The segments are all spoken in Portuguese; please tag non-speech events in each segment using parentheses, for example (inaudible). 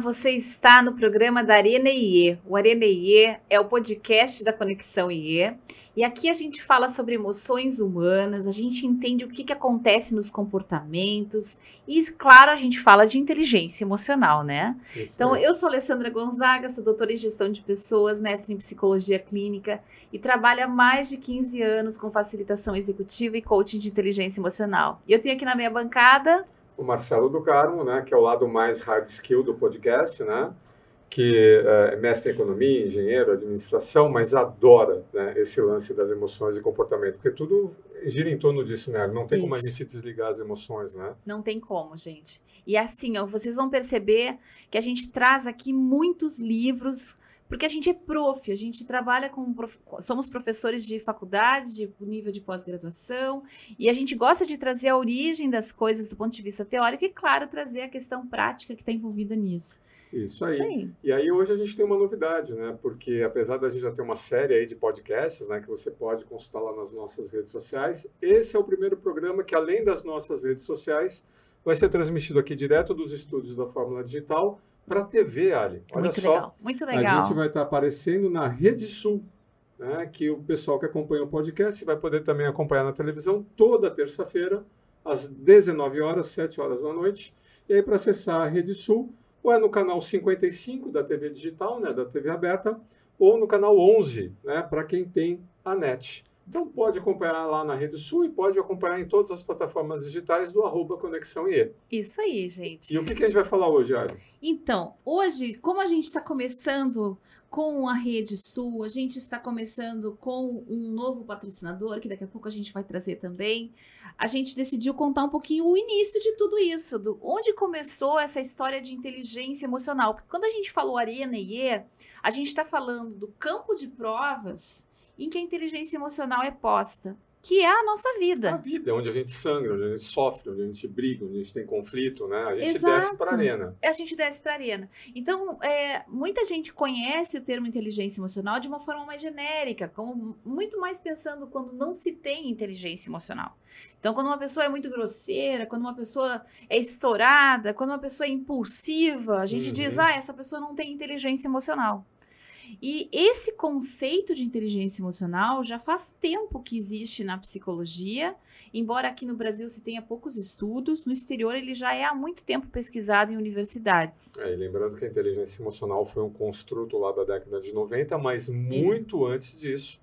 Você está no programa da Arena IE. O Arena IE é o podcast da Conexão IE. E aqui a gente fala sobre emoções humanas, a gente entende o que, que acontece nos comportamentos e, claro, a gente fala de inteligência emocional, né? Isso então, é. eu sou Alessandra Gonzaga, sou doutora em gestão de pessoas, mestre em psicologia clínica e trabalho há mais de 15 anos com facilitação executiva e coaching de inteligência emocional. E eu tenho aqui na minha bancada o Marcelo do Carmo, né, que é o lado mais hard skill do podcast, né, que é mestre em economia, engenheiro, administração, mas adora né, esse lance das emoções e comportamento, porque tudo gira em torno disso, né? Não tem Isso. como a gente desligar as emoções, né? Não tem como, gente. E assim, ó, vocês vão perceber que a gente traz aqui muitos livros porque a gente é prof, a gente trabalha com. Prof, somos professores de faculdades, de nível de pós-graduação, e a gente gosta de trazer a origem das coisas do ponto de vista teórico e, claro, trazer a questão prática que está envolvida nisso. Isso aí. Isso aí. E aí hoje a gente tem uma novidade, né? Porque apesar da gente já ter uma série aí de podcasts, né, que você pode consultar lá nas nossas redes sociais, esse é o primeiro programa que, além das nossas redes sociais, vai ser transmitido aqui direto dos estúdios da Fórmula Digital para a TV, Ali. Olha muito só, legal, muito legal. A gente vai estar tá aparecendo na Rede Sul, né, que o pessoal que acompanha o podcast vai poder também acompanhar na televisão toda terça-feira, às 19 horas, 7 horas da noite. E aí, para acessar a Rede Sul, ou é no canal 55 da TV digital, né, da TV aberta, ou no canal 11, né, para quem tem a NET. Então pode acompanhar lá na Rede Sul e pode acompanhar em todas as plataformas digitais do arroba Conexão IE. Isso aí, gente. E o que, que a gente vai falar hoje, Ari? Então, hoje, como a gente está começando com a Rede Sul, a gente está começando com um novo patrocinador, que daqui a pouco a gente vai trazer também. A gente decidiu contar um pouquinho o início de tudo isso, do onde começou essa história de inteligência emocional. Porque quando a gente falou Arena IE, a gente está falando do campo de provas em que a inteligência emocional é posta, que é a nossa vida. A vida, é onde a gente sangra, onde a gente sofre, onde a gente briga, onde a gente tem conflito, né? A gente Exato. desce para a arena. A gente desce para a arena. Então, é, muita gente conhece o termo inteligência emocional de uma forma mais genérica, como muito mais pensando quando não se tem inteligência emocional. Então, quando uma pessoa é muito grosseira, quando uma pessoa é estourada, quando uma pessoa é impulsiva, a gente uhum. diz, ah, essa pessoa não tem inteligência emocional. E esse conceito de inteligência emocional já faz tempo que existe na psicologia, embora aqui no Brasil se tenha poucos estudos, no exterior ele já é há muito tempo pesquisado em universidades. É, e lembrando que a inteligência emocional foi um construto lá da década de 90, mas muito Isso. antes disso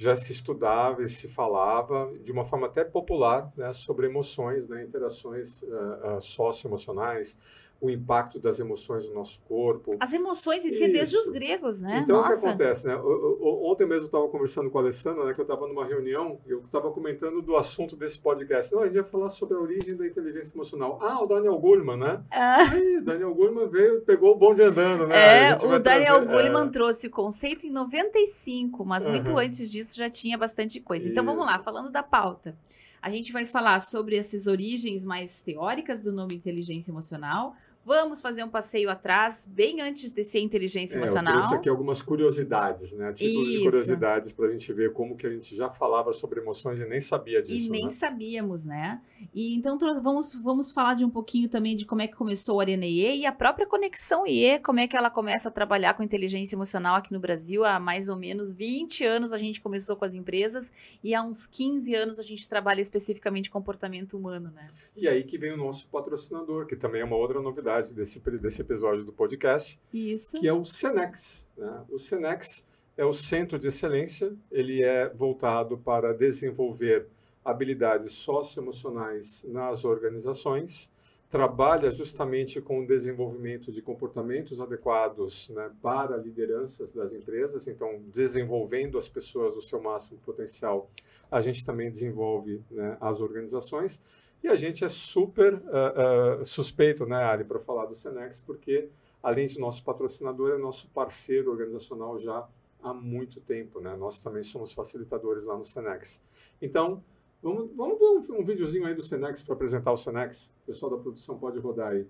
já se estudava e se falava de uma forma até popular né, sobre emoções, né, interações uh, uh, socioemocionais, o impacto das emoções no nosso corpo. As emoções em si, Isso. desde os gregos, né? Então, Nossa. o que acontece, né? Ontem mesmo eu estava conversando com a Alessandra, né, que eu estava numa reunião, eu estava comentando do assunto desse podcast. Não, a gente ia falar sobre a origem da inteligência emocional. Ah, o Daniel Goleman, né? Ah. Aí, Daniel Goleman veio, pegou o bonde andando, né? É, o Daniel trazer, Goleman é... trouxe o conceito em 95, mas uhum. muito antes disso já tinha bastante coisa. Então, Isso. vamos lá, falando da pauta. A gente vai falar sobre essas origens mais teóricas do nome inteligência emocional, Vamos fazer um passeio atrás, bem antes de ser inteligência é, emocional. Eu trouxe aqui algumas curiosidades, né? Títulos Isso. de curiosidades para a gente ver como que a gente já falava sobre emoções e nem sabia disso. E nem né? sabíamos, né? E então vamos, vamos falar de um pouquinho também de como é que começou o Arena IE e a própria Conexão IE, como é que ela começa a trabalhar com inteligência emocional aqui no Brasil. Há mais ou menos 20 anos a gente começou com as empresas e há uns 15 anos a gente trabalha especificamente comportamento humano, né? E aí que vem o nosso patrocinador, que também é uma outra novidade desse, desse episódio do podcast, Isso. que é o Senex. Né? O Senex é o centro de excelência, ele é voltado para desenvolver habilidades socioemocionais nas organizações, trabalha justamente com o desenvolvimento de comportamentos adequados né, para lideranças das empresas, então desenvolvendo as pessoas o seu máximo potencial, a gente também desenvolve né, as organizações e a gente é super uh, uh, suspeito, né, Ali, para falar do Senex, porque além de nosso patrocinador, é nosso parceiro organizacional já há muito tempo, né? Nós também somos facilitadores lá no Senex. Então, vamos, vamos ver um, um videozinho aí do Senex para apresentar o Senex. O pessoal da produção pode rodar aí.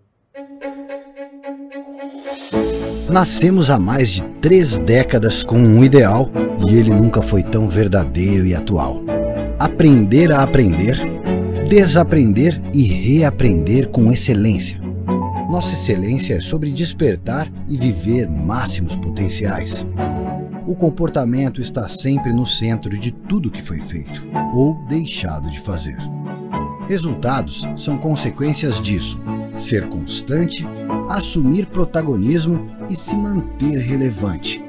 Nascemos há mais de três décadas com um ideal e ele nunca foi tão verdadeiro e atual. Aprender a aprender desaprender e reaprender com excelência. Nossa excelência é sobre despertar e viver máximos potenciais. O comportamento está sempre no centro de tudo que foi feito ou deixado de fazer. Resultados são consequências disso. Ser constante, assumir protagonismo e se manter relevante.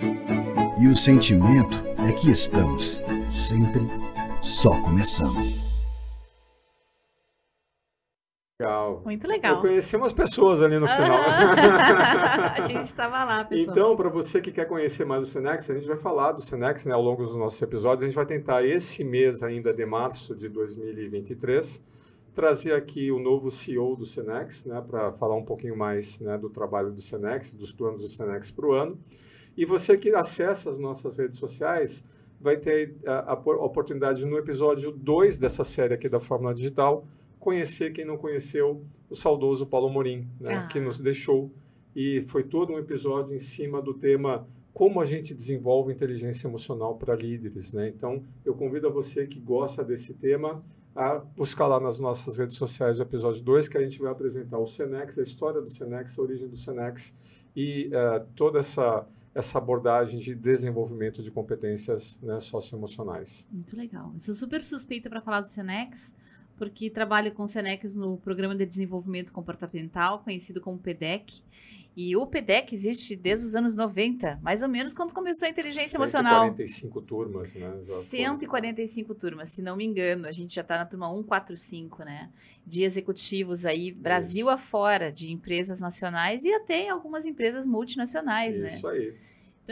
E o sentimento é que estamos sempre só começando. Legal. Muito legal. Eu conheci umas pessoas ali no final. (laughs) a gente estava lá, pessoal. Então, para você que quer conhecer mais o Senex, a gente vai falar do Senex né, ao longo dos nossos episódios. A gente vai tentar, esse mês ainda de março de 2023, trazer aqui o novo CEO do Senex, né, para falar um pouquinho mais né, do trabalho do Senex, dos planos do Senex para o ano. E você que acessa as nossas redes sociais vai ter a, a, a oportunidade no episódio 2 dessa série aqui da Fórmula Digital conhecer quem não conheceu o saudoso Paulo Morim, né, ah. que nos deixou. E foi todo um episódio em cima do tema como a gente desenvolve inteligência emocional para líderes. Né? Então, eu convido a você que gosta desse tema a buscar lá nas nossas redes sociais o episódio 2, que a gente vai apresentar o Senex, a história do Senex, a origem do Senex e uh, toda essa, essa abordagem de desenvolvimento de competências né, socioemocionais. Muito legal. Eu sou super suspeita para falar do Senex, porque trabalho com o Senex no Programa de Desenvolvimento Comportamental, conhecido como PDEC. E o PDEC existe desde os anos 90, mais ou menos quando começou a inteligência 145 emocional. 145 turmas, né? Já 145 foi. turmas, se não me engano. A gente já está na turma 145, né? De executivos aí, Brasil Isso. afora, de empresas nacionais e até algumas empresas multinacionais, Isso né? Isso aí.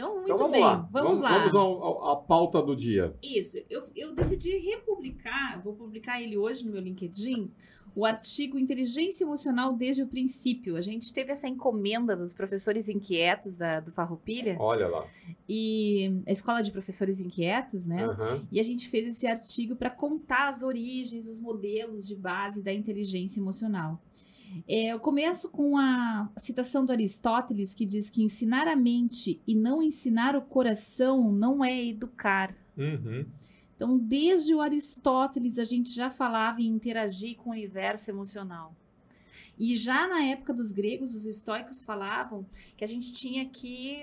Então, muito então, vamos bem. Lá. Vamos, vamos lá. Vamos à pauta do dia. Isso. Eu, eu decidi republicar, vou publicar ele hoje no meu LinkedIn, o artigo Inteligência Emocional desde o princípio. A gente teve essa encomenda dos professores inquietos da, do Farroupilha. Olha lá. E a Escola de Professores Inquietos, né? Uhum. E a gente fez esse artigo para contar as origens, os modelos de base da inteligência emocional. É, eu começo com a citação do Aristóteles que diz que ensinar a mente e não ensinar o coração não é educar. Uhum. Então, desde o Aristóteles, a gente já falava em interagir com o universo emocional. E já na época dos gregos, os estoicos falavam que a gente tinha que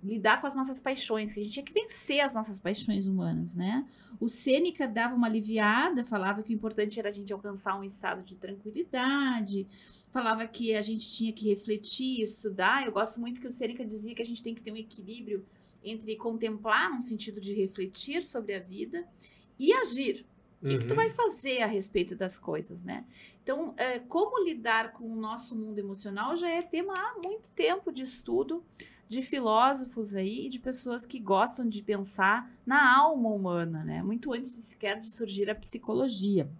lidar com as nossas paixões, que a gente tinha que vencer as nossas paixões humanas, né? O Sêneca dava uma aliviada, falava que o importante era a gente alcançar um estado de tranquilidade, falava que a gente tinha que refletir, estudar. Eu gosto muito que o Sêneca dizia que a gente tem que ter um equilíbrio entre contemplar, no sentido de refletir sobre a vida, e agir, o que, uhum. que, tu uhum. vai fazer a respeito das coisas, né? Então, é, como lidar com o nosso mundo emocional já é tema há muito tempo de estudo de filósofos aí, de pessoas que gostam de pensar na alma humana, né? Muito antes sequer de surgir a psicologia.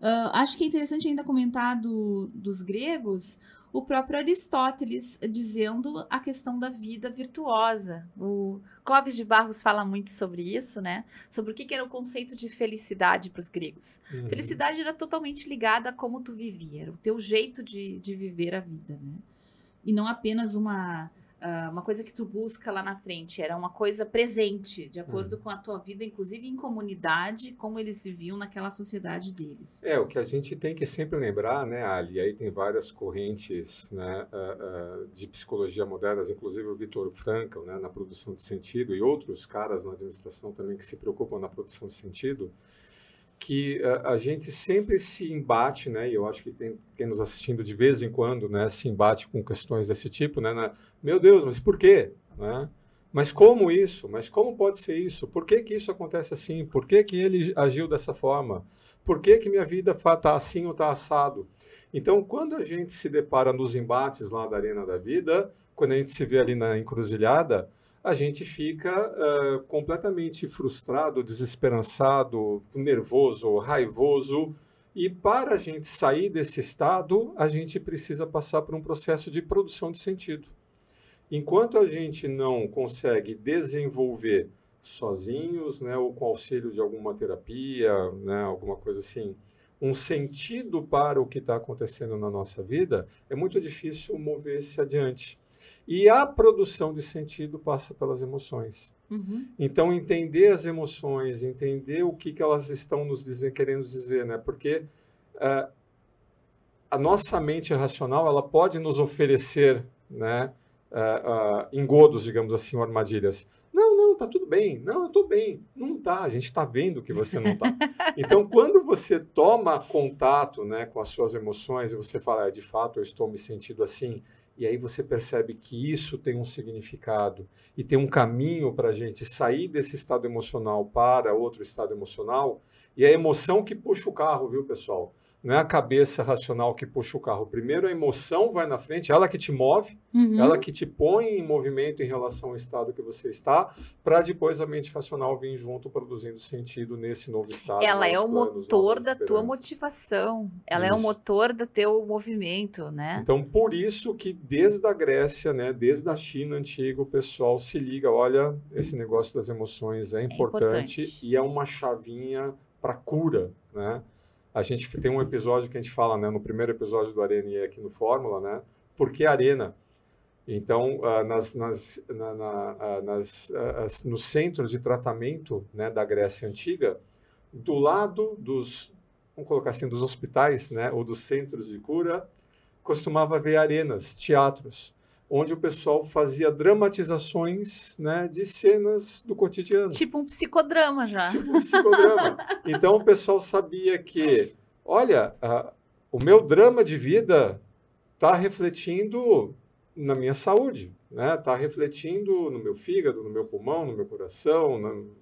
Uh, acho que é interessante ainda comentar do, dos gregos o próprio Aristóteles dizendo a questão da vida virtuosa. O Clóvis de Barros fala muito sobre isso, né? Sobre o que era o conceito de felicidade para os gregos. Uhum. Felicidade era totalmente ligada a como tu vivia, era o teu jeito de, de viver a vida, né? E não apenas uma uh, uma coisa que tu busca lá na frente, era uma coisa presente, de acordo hum. com a tua vida, inclusive em comunidade, como eles viviam naquela sociedade deles. É, o que a gente tem que sempre lembrar, né, Ali, aí tem várias correntes né, uh, uh, de psicologia modernas, inclusive o Vitor Frankl, né, na produção de sentido, e outros caras na administração também que se preocupam na produção de sentido, que a, a, gente sempre se embate, né? E eu acho que tem quem nos assistindo de vez em quando, né? Se embate com questões desse tipo, né? Na, Meu Deus, mas por quê? Né? Mas como isso? Mas como pode ser isso? Por que, que isso acontece assim? Por que, que ele agiu dessa forma? Por que, que minha vida está assim ou está assado? Então, quando a gente se depara nos embates lá da arena da vida, quando a gente se vê ali na encruzilhada, a gente fica uh, completamente frustrado, desesperançado, nervoso, raivoso. E para a gente sair desse estado, a gente precisa passar por um processo de produção de sentido. Enquanto a gente não consegue desenvolver sozinhos, né, ou com auxílio de alguma terapia, né, alguma coisa assim, um sentido para o que está acontecendo na nossa vida, é muito difícil mover-se adiante. E a produção de sentido passa pelas emoções. Uhum. Então, entender as emoções, entender o que, que elas estão nos dizer, querendo dizer, né? Porque uh, a nossa mente racional ela pode nos oferecer né, uh, uh, engodos, digamos assim, armadilhas. Não, não, tá tudo bem. Não, eu tô bem. Não tá, a gente está vendo que você não tá. (laughs) Então, quando você toma contato né, com as suas emoções e você fala, de fato, eu estou me sentindo assim, e aí você percebe que isso tem um significado e tem um caminho para a gente sair desse estado emocional para outro estado emocional, e é a emoção que puxa o carro, viu, pessoal? Não é a cabeça racional que puxa o carro. Primeiro a emoção vai na frente, ela que te move, uhum. ela que te põe em movimento em relação ao estado que você está, para depois a mente racional vir junto produzindo sentido nesse novo estado. Ela é o planos, motor da tua motivação. Ela isso. é o motor do teu movimento, né? Então, por isso que desde a Grécia, né, desde a China antiga, o pessoal se liga, olha, esse negócio das emoções é importante, é importante. e é uma chavinha para cura, né? A gente tem um episódio que a gente fala, né, no primeiro episódio do Arena e aqui no Fórmula, né, por que Arena? Então, uh, nas, nas, na, na, uh, nas, uh, no centro de tratamento né, da Grécia Antiga, do lado dos, vamos colocar assim, dos hospitais, né, ou dos centros de cura, costumava haver arenas, teatros onde o pessoal fazia dramatizações né, de cenas do cotidiano. Tipo um psicodrama já. Tipo um psicodrama. (laughs) então o pessoal sabia que, olha, a, o meu drama de vida está refletindo na minha saúde, né? Está refletindo no meu fígado, no meu pulmão, no meu coração,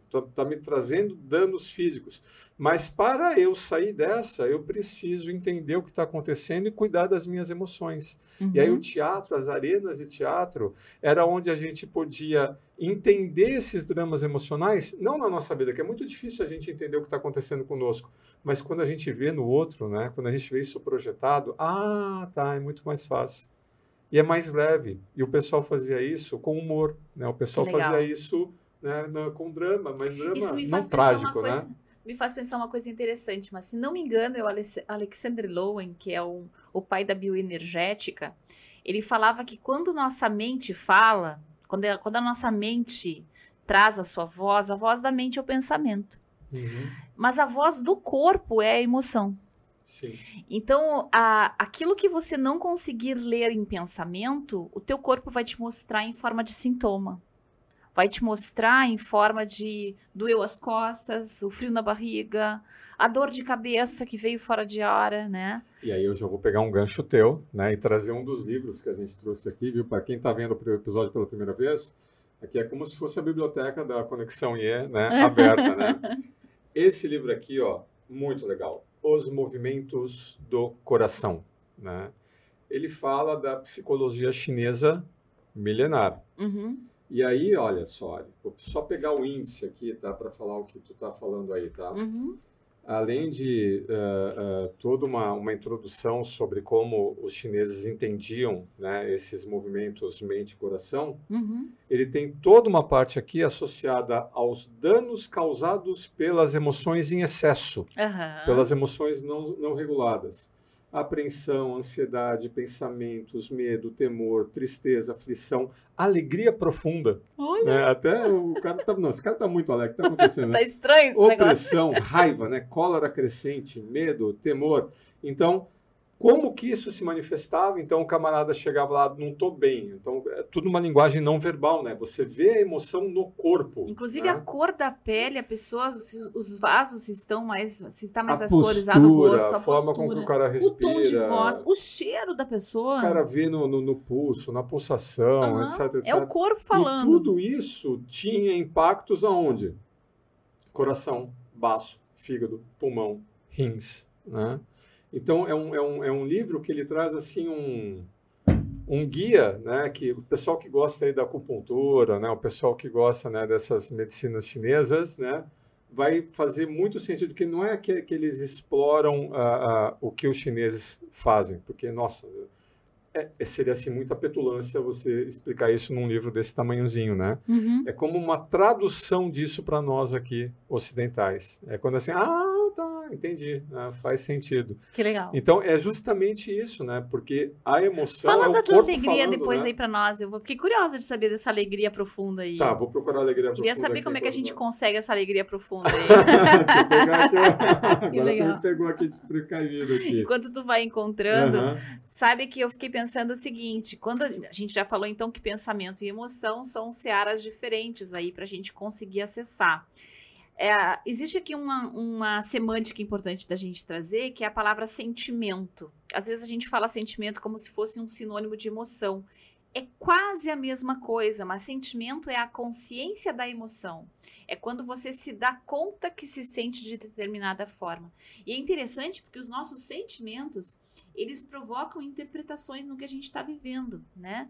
está tá me trazendo danos físicos. Mas para eu sair dessa, eu preciso entender o que está acontecendo e cuidar das minhas emoções. Uhum. E aí o teatro, as arenas de teatro, era onde a gente podia entender esses dramas emocionais, não na nossa vida, que é muito difícil a gente entender o que está acontecendo conosco, mas quando a gente vê no outro, né? Quando a gente vê isso projetado, ah, tá, é muito mais fácil. E é mais leve. E o pessoal fazia isso com humor, né? O pessoal fazia isso né, com drama, mas drama não trágico, né? Me faz pensar uma coisa interessante, mas se não me engano, é o Alexander Lowen, que é o, o pai da bioenergética, ele falava que quando nossa mente fala, quando, a, quando a nossa mente traz a sua voz, a voz da mente é o pensamento. Uhum. Mas a voz do corpo é a emoção. Sim. Então, a, aquilo que você não conseguir ler em pensamento, o teu corpo vai te mostrar em forma de sintoma vai te mostrar em forma de doeu as costas, o frio na barriga, a dor de cabeça que veio fora de hora, né? E aí eu já vou pegar um gancho teu, né, e trazer um dos livros que a gente trouxe aqui, viu? Para quem está vendo o episódio pela primeira vez, aqui é como se fosse a biblioteca da Conexão IE, né, (laughs) aberta, né? Esse livro aqui, ó, muito legal. Os movimentos do coração, né? Ele fala da psicologia chinesa milenar. Uhum. E aí, olha só, vou só pegar o índice aqui, tá, para falar o que tu tá falando aí, tá? Uhum. Além de uh, uh, toda uma, uma introdução sobre como os chineses entendiam né, esses movimentos mente-coração, uhum. ele tem toda uma parte aqui associada aos danos causados pelas emoções em excesso, uhum. pelas emoções não, não reguladas apreensão, ansiedade, pensamentos, medo, temor, tristeza, aflição, alegria profunda. Olha. Né? Até o cara tá, não, esse cara tá muito alegre, tá acontecendo. (laughs) tá estranho esse Opressão, negócio. raiva, né? Cólera crescente, medo, temor. Então, como que isso se manifestava? Então o camarada chegava lá, não estou bem. Então é tudo uma linguagem não verbal, né? Você vê a emoção no corpo. Inclusive né? a cor da pele, a pessoa, os vasos estão mais, se está mais a vascularizado postura, o rosto, a, a forma postura, como o cara respira, o tom de voz, o cheiro da pessoa. O cara vê no, no, no pulso, na pulsação, uhum. etc, etc. É o corpo falando. E tudo isso tinha impactos aonde? Coração, baço, fígado, pulmão, rins, né? Então, é um, é um, é um livro que ele traz assim um, um guia, né, que o pessoal que gosta aí da acupuntura, né, o pessoal que gosta né, dessas medicinas chinesas, né, vai fazer muito sentido, que não é que, que eles exploram uh, uh, o que os chineses fazem, porque, nossa, é, é, seria assim muita petulância você explicar isso num livro desse tamanhozinho, né? Uhum. É como uma tradução disso para nós aqui ocidentais. É quando assim, ah, tá, entendi. Ah, faz sentido. Que legal. Então, é justamente isso, né? Porque a emoção. Fala é da tua alegria falando, depois né? aí pra nós. Eu fiquei curiosa de saber dessa alegria profunda aí. Tá, vou procurar a alegria Queria profunda saber aqui como é que a gente consegue essa alegria profunda aí. (laughs) (laughs) Agora tu me pegou aqui desprecavido aqui. Enquanto tu vai encontrando, Aham. sabe que eu fiquei pensando o seguinte: quando a a gente já falou então que pensamento e emoção são searas diferentes aí para a gente conseguir acessar. É, existe aqui uma, uma semântica importante da gente trazer, que é a palavra sentimento. Às vezes a gente fala sentimento como se fosse um sinônimo de emoção. É quase a mesma coisa, mas sentimento é a consciência da emoção. É quando você se dá conta que se sente de determinada forma. E é interessante porque os nossos sentimentos, eles provocam interpretações no que a gente está vivendo, né?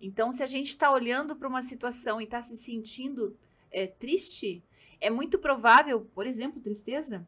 Então, se a gente está olhando para uma situação e está se sentindo é, triste, é muito provável, por exemplo, tristeza,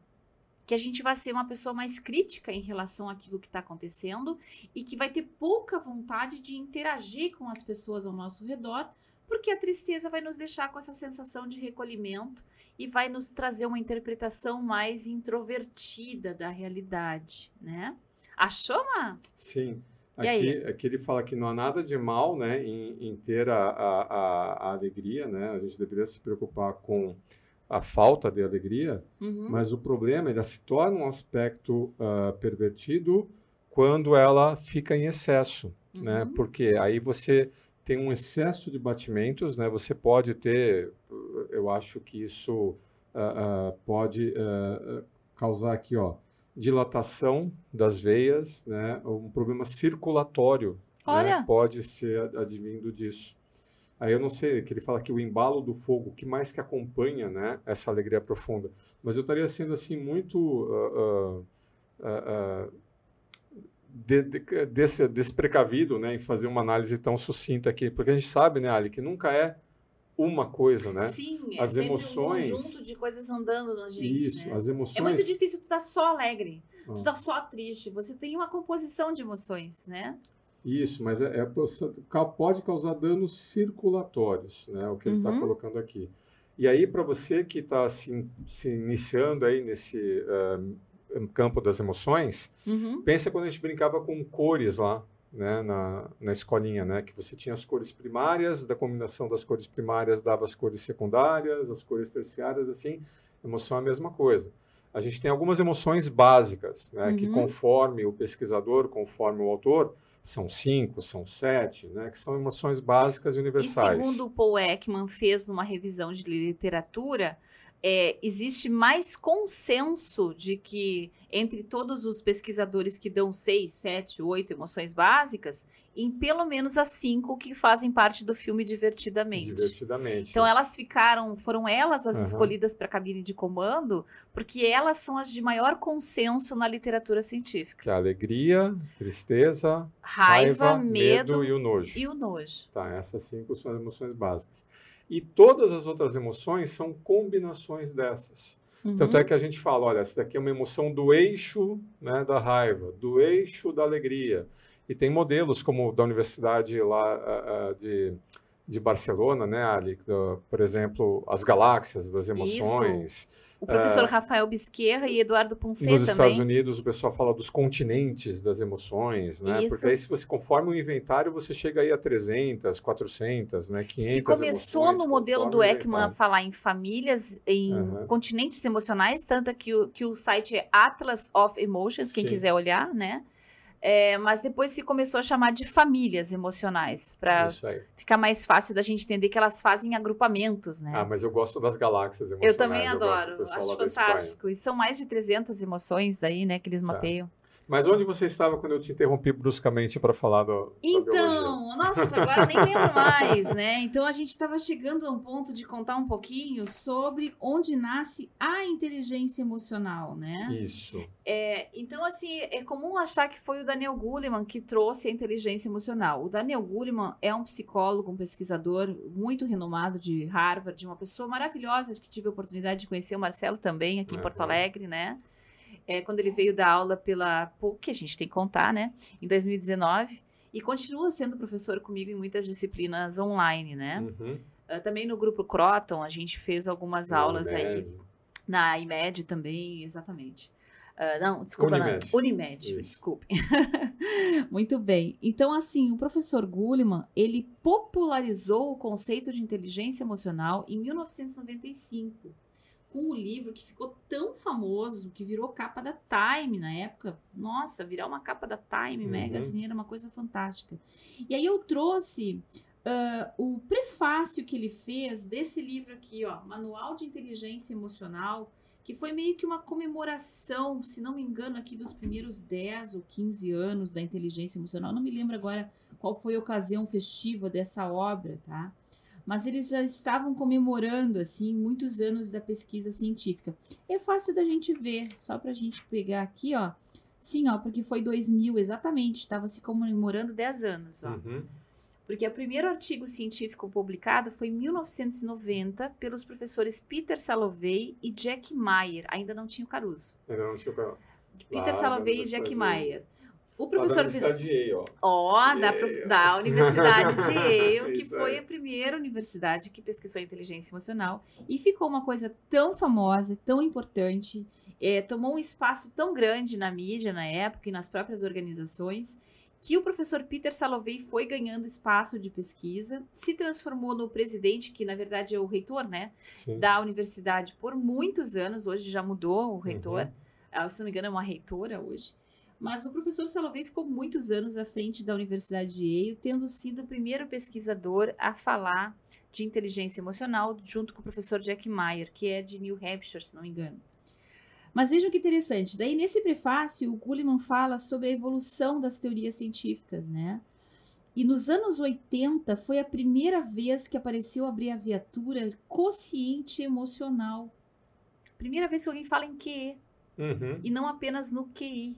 que a gente vai ser uma pessoa mais crítica em relação àquilo que está acontecendo e que vai ter pouca vontade de interagir com as pessoas ao nosso redor, porque a tristeza vai nos deixar com essa sensação de recolhimento e vai nos trazer uma interpretação mais introvertida da realidade, né? Achou, Má? Sim. E? Aqui, aqui ele fala que não há nada de mal né, em, em ter a, a, a, alegria, né? A gente deveria se preocupar com a falta de alegria, Uhum. mas o problema ela se torna um aspecto ah, pervertido quando ela fica em excesso, né? Uhum. Porque aí você tem um excesso de batimentos, né? Você pode ter, eu acho que isso ah, ah, pode causar aqui, ó, dilatação das veias, né? Um problema circulatório, né? Olha. Pode ser ad- advindo disso. Aí eu não sei, que ele fala que o embalo do fogo, o que mais que acompanha, né, essa alegria profunda. Mas eu estaria sendo assim muito ah, ah, ah, de- de- desse- desprecavido, né, em fazer uma análise tão sucinta aqui, porque a gente sabe, né, Ali, que nunca é uma coisa, né? Sim, é As sempre emoções- um conjunto de coisas andando na gente, Isso, né? as emoções. É muito difícil tu estar só alegre, Ah. tu tá só triste. Você tem uma composição de emoções, né? Isso, mas é, é pode causar danos circulatórios, né? O que ele está Uhum. colocando aqui. E aí, para você que está se, se iniciando aí nesse ah, campo das emoções, Uhum. pensa quando a gente brincava com cores lá, né? Na, na escolinha, né? Que você tinha as cores primárias, da combinação das cores primárias dava as cores secundárias, as cores terciárias, assim. Emoção é a mesma coisa. A gente tem algumas emoções básicas, né? Que Uhum. conforme o pesquisador, conforme o autor, são cinco, são sete, né? Que são emoções básicas e E universais. segundo o Paul Ekman fez numa revisão de literatura, é, existe mais consenso de que entre todos os pesquisadores que dão seis, sete, oito emoções básicas, em pelo menos as cinco que fazem parte do filme Divertidamente. Divertidamente. Então elas ficaram, foram elas as Aham. escolhidas para a cabine de comando, porque elas são as de maior consenso na literatura científica. Que é alegria, tristeza, Raiva, medo e o nojo. e o nojo. Tá, essas cinco são as emoções básicas. E todas as outras emoções são combinações dessas. Tanto Uhum. é que a gente fala, olha, essa daqui é uma emoção do eixo né, da raiva, do eixo da alegria. E tem modelos como o da Universidade lá ah, ah, de, de Barcelona, né, Ali? Por exemplo, as galáxias das emoções. O professor Rafael Bisquerra e Eduardo Ponce É. Nos também. Estados Unidos, o pessoal fala dos continentes das emoções, né? Isso. Porque aí, se você conforme o inventário, você chega aí a 300, 400, né? 500 Se começou emoções, no modelo do Ekman a falar em famílias, em Aham. continentes emocionais, tanto é que o, que o site é Atlas of Emotions, quem Sim. quiser olhar, né? É, mas depois se começou a chamar de famílias emocionais, para aí. ficar mais fácil da gente entender que elas fazem agrupamentos, né? Ah, mas eu gosto das galáxias emocionais. Eu também adoro, pessoal acho fantástico. E são mais de 300 emoções daí, né, que eles Tá. mapeiam. Mas onde você estava quando eu te interrompi bruscamente para falar do? Então, nossa, agora nem lembro mais, né? Então a gente estava chegando a um ponto de contar um pouquinho sobre onde nasce a inteligência emocional, né? Isso. É, então, assim, é comum achar que foi o Daniel Goleman que trouxe a inteligência emocional. O Daniel Goleman é um psicólogo, um pesquisador muito renomado de Harvard, uma pessoa maravilhosa que tive a oportunidade de conhecer o Marcelo também aqui em Porto. Alegre, né? É, quando ele veio dar aula pela PUC, a gente tem que contar, né? Em 2019. E continua sendo professor comigo em muitas disciplinas online, né? Uhum. Ah, também no grupo Croton, a gente fez algumas aulas aí Nerd. Na IMED também, exatamente. Uh, não, desculpa, Unimed. Não, Unimed, desculpe. (laughs) Muito bem. Então, assim, o professor Gulliman, ele popularizou o conceito de inteligência emocional em 1995, com o livro que ficou tão famoso, que virou capa da Time na época. Nossa, virar uma capa da Time Uhum. Magazine era uma coisa fantástica. E aí eu trouxe uh, o prefácio que ele fez desse livro aqui, ó, Manual de Inteligência Emocional, que foi meio que uma comemoração, se não me engano, aqui dos primeiros 10 ou 15 anos da inteligência emocional. Não me lembro agora qual foi a ocasião festiva dessa obra, tá? Mas eles já estavam comemorando, assim, muitos anos da pesquisa científica. É fácil da gente ver, só pra gente pegar aqui, ó. Sim, ó, porque foi 2000, exatamente, estava se comemorando 10 anos, ó. Uhum. Porque o primeiro artigo científico publicado foi em 1990 pelos professores Peter Salovey e Jack Mayer. Ainda não tinha o Caruso. Ainda não tinha o Peter Lá Salovey e Jack Mayer. O professor Universidade de Yale, ó. Ó, da, Yale. da Universidade de (laughs) Yale, que Isso foi a primeira universidade que pesquisou a inteligência emocional e ficou uma coisa tão famosa, tão importante, é, tomou um espaço tão grande na mídia na época e nas próprias organizações que o professor Peter Salovey foi ganhando espaço de pesquisa, se transformou no presidente, que na verdade é o reitor, né, Sim. da universidade por muitos anos, hoje já mudou o reitor, Uhum. ah, se não me engano é uma reitora hoje. Mas o professor Salovey ficou muitos anos à frente da Universidade de Yale, tendo sido o primeiro pesquisador a falar de inteligência emocional, junto com o professor Jack Mayer, que é de New Hampshire, se não me engano. Mas vejam que interessante. Daí, nesse prefácio, o Gulliman fala sobre a evolução das teorias científicas, né? E nos anos 80 foi a primeira vez que apareceu a abreviatura quociente emocional. Primeira vez que alguém fala em QE Uhum. e não apenas no QI,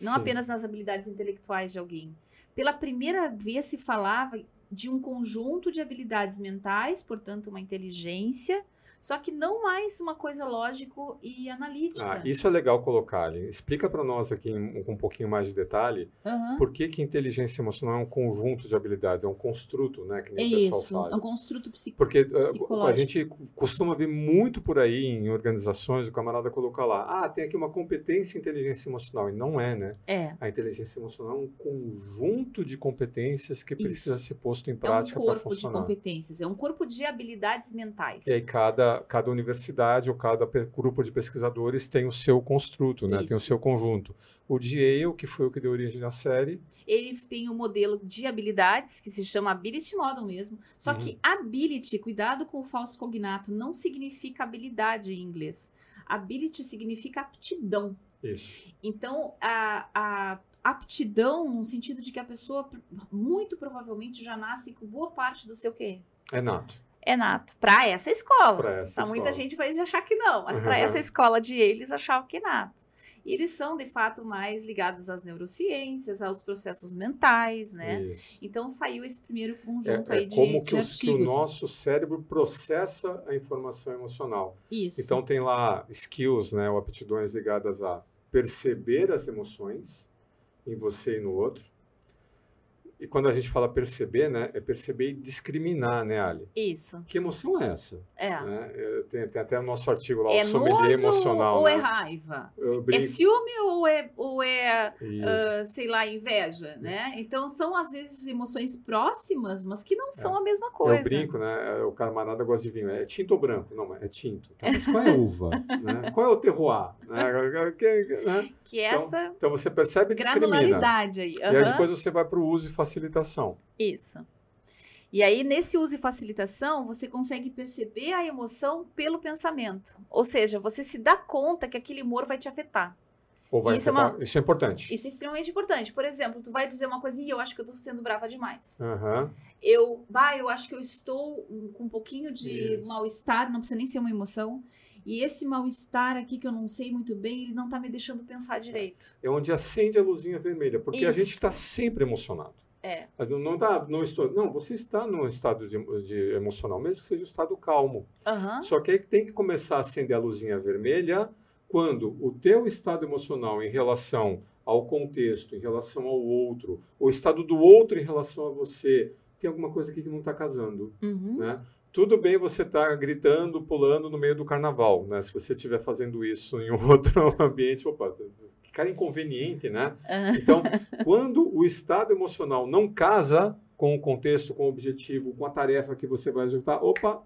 não Sim. apenas nas habilidades intelectuais de alguém. Pela primeira vez se falava de um conjunto de habilidades mentais, portanto, uma inteligência, só que não mais uma coisa lógico e analítica. Ah, isso é legal colocar ali. Explica para nós aqui com um pouquinho mais de detalhe Aham. por que, que inteligência emocional é um conjunto de habilidades, é um construto, né? Que É nem o pessoal isso, fala. é um construto psico. Porque uh, a psicológico. gente costuma ver muito por aí em organizações, o camarada colocar lá, ah, tem aqui uma competência em inteligência emocional. E não é, né? É, A inteligência emocional é um conjunto de competências que precisa Isso. ser posto em é um prática para corpo de funcionar. competências, é um corpo de habilidades mentais. E aí cada, cada universidade ou cada grupo de pesquisadores tem o seu construto, né? Tem o seu conjunto. O de Yale, que foi o que deu origem à série, Ele tem um modelo de habilidades que se chama Ability Model mesmo. Só Uhum. que ability, cuidado com o falso cognato, não significa habilidade em inglês. Ability significa aptidão. isso. Então, a, a aptidão, no sentido de que a pessoa muito provavelmente já nasce com boa parte do seu quê? É nato. É nato. Para essa escola. Para essa Pra muita escola. gente vai achar que não, mas para Uhum. essa escola de eles achavam que é nato. E eles são, de fato, mais ligados às neurociências, aos processos mentais, né? Isso. Então saiu esse primeiro É, conjunto é aí de, como de que o, que o nosso cérebro processa a informação emocional. Isso. Então tem lá skills, né, ou aptidões ligadas a perceber as emoções em você e no outro. E quando a gente fala perceber, né, é perceber e discriminar, né, Ali? Isso. Que emoção é essa? É. Né? É, Tem, tem até o nosso artigo lá, É o sommelier emocional. ou né? é raiva? Eu É ciúme ou é, ou é ah, sei lá, inveja, né? Então são às vezes emoções próximas, mas que não são a mesma Eu coisa. brinco, né? O camarada gosta de vinho. É tinto ou branco? Não, é tinto. Tá, mas qual é a (laughs) uva? né? Qual é o terroir? Né? Que- né? Que Então, essa Então você percebe e discrimina. granularidade aí. E aí depois você vai para o uso e facilitação. Isso. E aí, nesse uso e facilitação, você consegue perceber a emoção pelo pensamento. Ou seja, você se dá conta que aquele humor vai te afetar. Ou vai Isso é afetar- uma- Isso é importante. Isso é extremamente importante. Por exemplo, tu vai dizer uma coisa e eu acho que eu tô sendo brava demais. Aham. Eu, bah, eu acho que eu estou com um pouquinho de mal-estar, não precisa nem ser uma emoção. E esse mal-estar aqui que eu não sei muito bem, ele não tá me deixando pensar direito. É onde acende a luzinha vermelha, porque a Isso. gente está sempre emocionado. É. Não, tá, não, estou, não, você está num estado de, de emocional, mesmo que seja um estado calmo. Aham. Só que aí tem que começar a acender a luzinha vermelha quando o teu estado emocional em relação ao contexto, em relação ao outro, o estado do outro em relação a você, tem alguma coisa aqui que não está casando, Uhum. né? tudo bem você estar tá gritando, pulando no meio do carnaval, né? Se você estiver fazendo isso em (laughs) outro ambiente, opa, cara inconveniente, né? Então, quando o estado emocional não casa com o contexto, com o objetivo, com a tarefa que você vai executar, opa,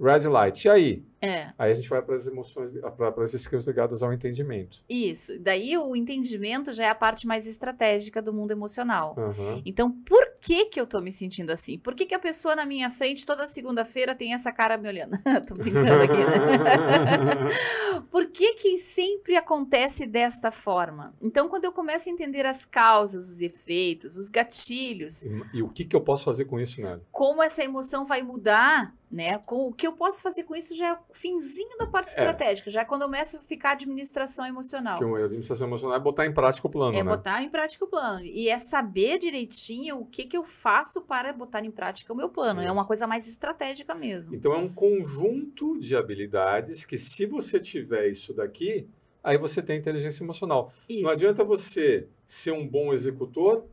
red light. E aí? É. Aí a gente vai para as emoções, para as skills ligadas ao entendimento. Isso. Daí o entendimento já é a parte mais estratégica do mundo emocional. Uhum. Então, por que que eu tô me sentindo assim? Por que que a pessoa na minha frente toda segunda-feira tem essa cara me olhando? (laughs) tô brincando aqui, né? (laughs) por que que sempre acontece desta forma? Então, quando eu começo a entender as causas, os efeitos, os gatilhos... E, e o que que eu posso fazer com isso, né? Como essa emoção vai mudar, né? Com, o que eu posso fazer com isso já é finzinho da parte É. estratégica, já é quando eu começo a ficar administração emocional. Que uma administração emocional é botar em prática o plano, É né? botar em prática o plano. E é saber direitinho o que, que eu faço para botar em prática o meu plano. É Isso. uma coisa mais estratégica mesmo. Então é um conjunto de habilidades que se você tiver isso daqui, aí você tem inteligência emocional. Isso. Não adianta você ser um bom executor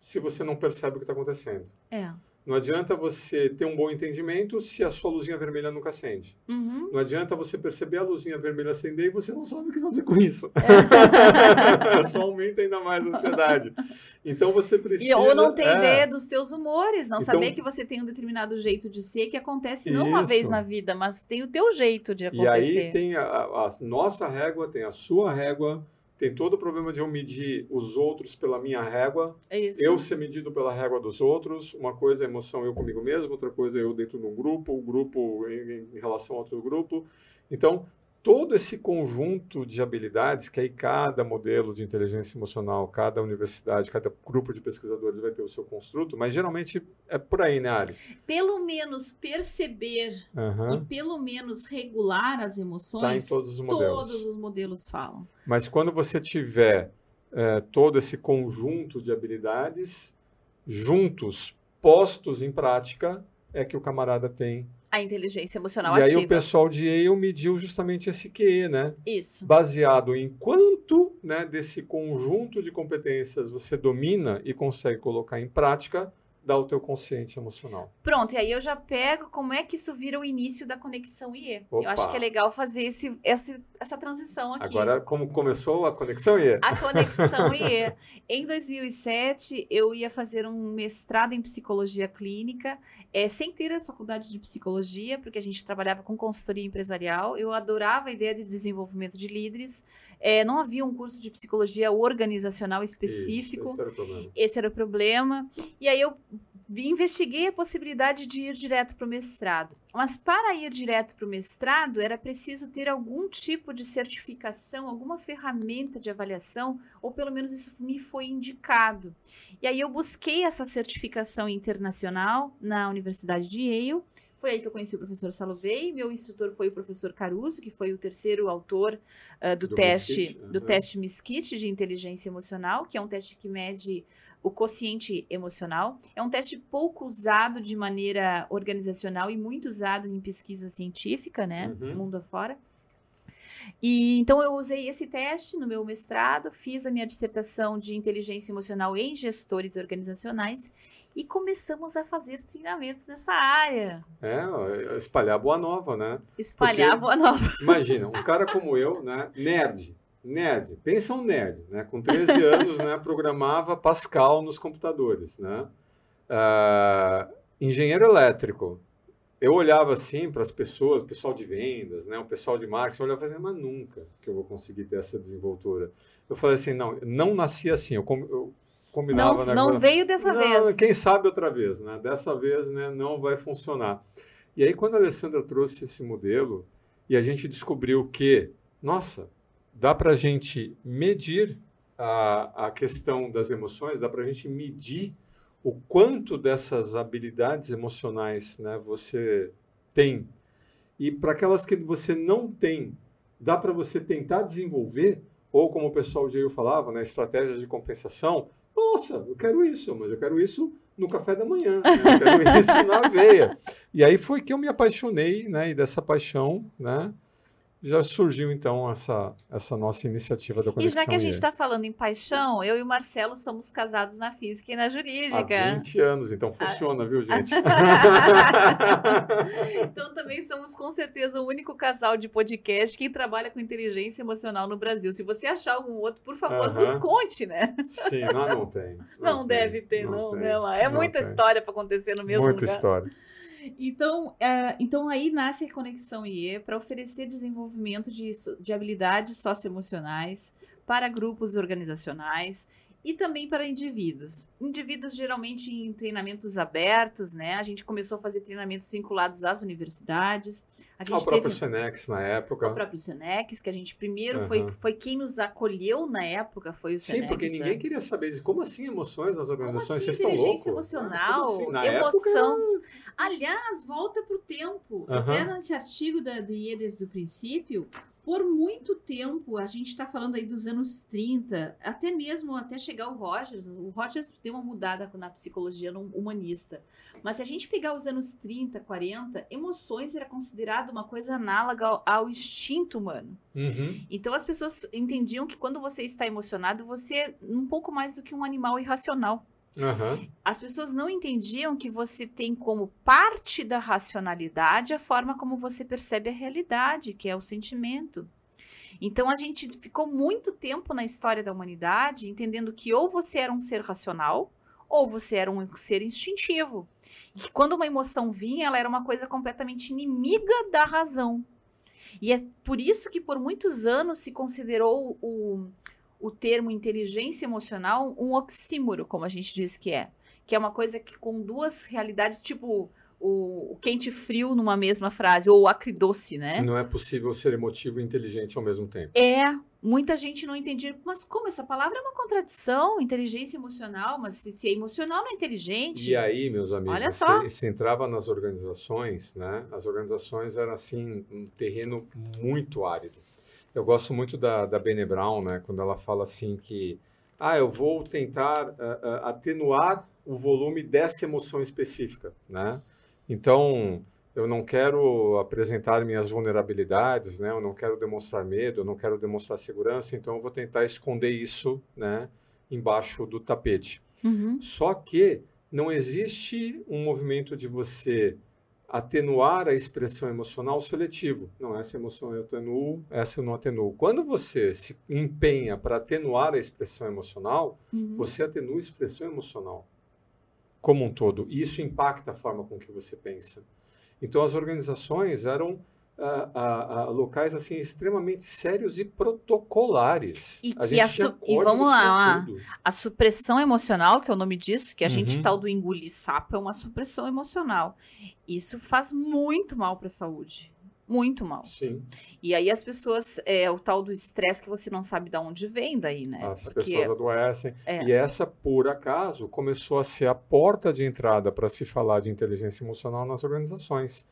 se você não percebe o que está acontecendo. É. Não adianta você ter um bom entendimento se a sua luzinha vermelha nunca acende. Uhum. Não adianta você perceber a luzinha vermelha acender e você não sabe o que fazer com isso. (laughs) Só aumenta ainda mais a ansiedade. Então você precisa. E, ou não tem é, ideia dos teus humores, não Então- saber que você tem um determinado jeito de ser que acontece não uma Isso. vez na vida, mas tem o teu jeito de E acontecer. aí tem a- a nossa régua, tem a sua régua, tem todo o problema de eu medir os outros pela minha régua, É Isso. eu ser medido pela régua dos outros. Uma coisa é emoção eu comigo mesmo, outra coisa é eu dentro de um grupo, o grupo em, em relação a outro grupo. Então, todo esse conjunto de habilidades que aí cada modelo de inteligência emocional, cada universidade, cada grupo de pesquisadores vai ter o seu construto, mas geralmente é por aí, né, Ari? Pelo menos perceber Aham. e pelo menos regular as Tá em emoções, todos os modelos. todos os modelos falam. Mas quando você tiver eh, todo esse conjunto de habilidades juntos, postos em prática, é que o camarada tem. A inteligência emocional e aí ativa. o pessoal de Yale mediu justamente esse QE, né? Isso. Baseado em quanto né, desse conjunto de competências você domina e consegue colocar em prática, dá o teu consciente emocional. Pronto, e aí eu já pego como é que isso vira o início da conexão IE. Eu Opa. acho que é legal fazer esse, esse- essa transição aqui. Agora, como começou a conexão, Iê? A conexão (laughs) IE. Em 2007, eu ia fazer um mestrado em psicologia clínica, é, sem ter a faculdade de psicologia, porque a gente trabalhava com consultoria empresarial. Eu adorava a ideia de desenvolvimento de líderes. É, não havia um curso de psicologia organizacional específico. Isso, esse era o problema. Esse era o problema. E aí eu investiguei a possibilidade de ir direto para o mestrado. Mas para ir direto para o mestrado, era preciso ter algum tipo de certificação, alguma ferramenta de avaliação, ou pelo menos isso me foi indicado. E aí eu busquei essa certificação internacional na Universidade de Yale. Foi aí que eu conheci o professor Salovey. Meu instrutor foi o professor Caruso, que foi o terceiro autor ah, do, Do teste Miskit, do teste Miskit de inteligência emocional, que é um teste que mede o quociente emocional. É um teste pouco usado de maneira organizacional e muito usado em pesquisa científica, né, Uhum. mundo afora. E então eu usei esse teste no meu mestrado, fiz a minha dissertação de inteligência emocional em gestores organizacionais e começamos a fazer treinamentos nessa área, É, espalhar boa nova, né? espalhar Porque- boa nova. Imagina, um cara como eu, né, nerd, nerd, pensa um nerd, né, com 13 (laughs) anos, né, programava Pascal nos computadores, né, Ah, engenheiro elétrico, eu olhava assim para as pessoas, o pessoal de vendas, né, o pessoal de marketing, eu olhava assim, mas nunca que eu vou conseguir ter essa desenvoltura. Eu falei assim, não, não nasci assim, eu, com- eu combinava... Não, não veio dessa não, vez. Quem sabe outra vez, né? Dessa vez, né, não vai funcionar. E aí, quando a Alessandra trouxe esse modelo e a gente descobriu que, nossa, dá para a gente medir a, a questão das emoções, dá para a gente medir o quanto dessas habilidades emocionais né, você tem. E para aquelas que você não tem, dá para você tentar desenvolver, ou como o pessoal de eu falava, né, estratégias de compensação. Nossa, eu quero isso, mas eu quero isso no café da manhã, né? eu quero (laughs) isso na aveia. E aí foi que eu me apaixonei, né, e dessa paixão, né, já surgiu então essa, essa nossa iniciativa da E conexão. já que a gente está falando em paixão, eu e o Marcelo somos casados na física e na Há jurídica. 20 anos, então funciona, viu, gente? (laughs) então também somos com certeza o único casal de podcast que trabalha com inteligência emocional no Brasil. Se você achar algum outro, por favor, Aham. nos conte, né? Sim, não, não tem. Não, tem, deve ter, não, tem, né? É não muita tem. história para acontecer no mesmo Muita lugar. história. Então, é, então aí nasce a Conexão IE para oferecer desenvolvimento de, de habilidades socioemocionais para grupos organizacionais e também para indivíduos. Indivíduos geralmente em treinamentos abertos, né? A gente começou a fazer treinamentos vinculados às universidades. A gente o próprio teve Senex na época. o próprio Senex, que a gente primeiro foi, Aham. foi quem nos acolheu na época, foi o Senex. Sim, porque ninguém né? queria saber de como assim emoções nas Como organizações. assim Vocês estão inteligência loucos? emocional, Ah, como assim? Emoção? Aliás, volta para o tempo. Aham. Até nesse artigo da, do IE desde o princípio, por muito tempo, a gente está falando aí dos anos 30, até mesmo até chegar o Rogers, o Rogers tem uma mudada na psicologia humanista. Mas se a gente pegar os anos 30, 40, emoções era considerado uma coisa análoga ao, ao instinto humano. Uhum. Então as pessoas entendiam que quando você está emocionado, você é um pouco mais do que um animal irracional. Aham. As pessoas não entendiam que você tem como parte da racionalidade a forma como você percebe a realidade, que é o sentimento. Então a gente ficou muito tempo na história da humanidade entendendo que ou você era um ser racional ou você era um ser instintivo. E quando uma emoção vinha, ela era uma coisa completamente inimiga da razão. E é por isso que por muitos anos se considerou o, o termo inteligência emocional um oxímoro, como a gente diz que é. Que é uma coisa que com duas realidades, tipo o, o quente e frio numa mesma frase, ou o acridoce, né? Não é possível ser emotivo e inteligente ao mesmo tempo. É, muita gente não entendia, mas como essa palavra é uma contradição, inteligência emocional, mas se, se é emocional não é inteligente. E aí, meus amigos, Olha só. Você, você entrava nas organizações, né? As organizações eram assim um terreno muito árido. Eu gosto muito da, da Bene Brown, né? Quando ela fala assim que, ah, eu vou tentar ah, ah, atenuar o volume dessa emoção específica, né? Então, eu não quero apresentar minhas vulnerabilidades, né? Eu não quero demonstrar medo, eu não quero demonstrar segurança, então eu vou tentar esconder isso, né? Embaixo do tapete. Uhum. Só que não existe um movimento de você atenuar a expressão emocional seletivo. Não, essa emoção eu atenuo, essa eu não atenuo. Quando você se empenha para atenuar a expressão emocional, Uhum. você atenua a expressão emocional como um todo. E isso impacta a forma com que você pensa. Então, as organizações eram ah, ah, ah, locais assim extremamente sérios e protocolares. E a que gente a su- e vamos lá. A supressão emocional, que é o nome disso, que a gente Uhum. tal do engolir sapo, é uma supressão emocional. Isso faz muito mal para a saúde. Muito mal. Sim. E aí as pessoas, é o tal do estresse que você não sabe de onde vem daí, né? As Porque pessoas adoecem. É. E essa, por acaso, começou a ser a porta de entrada para se falar de inteligência emocional nas organizações.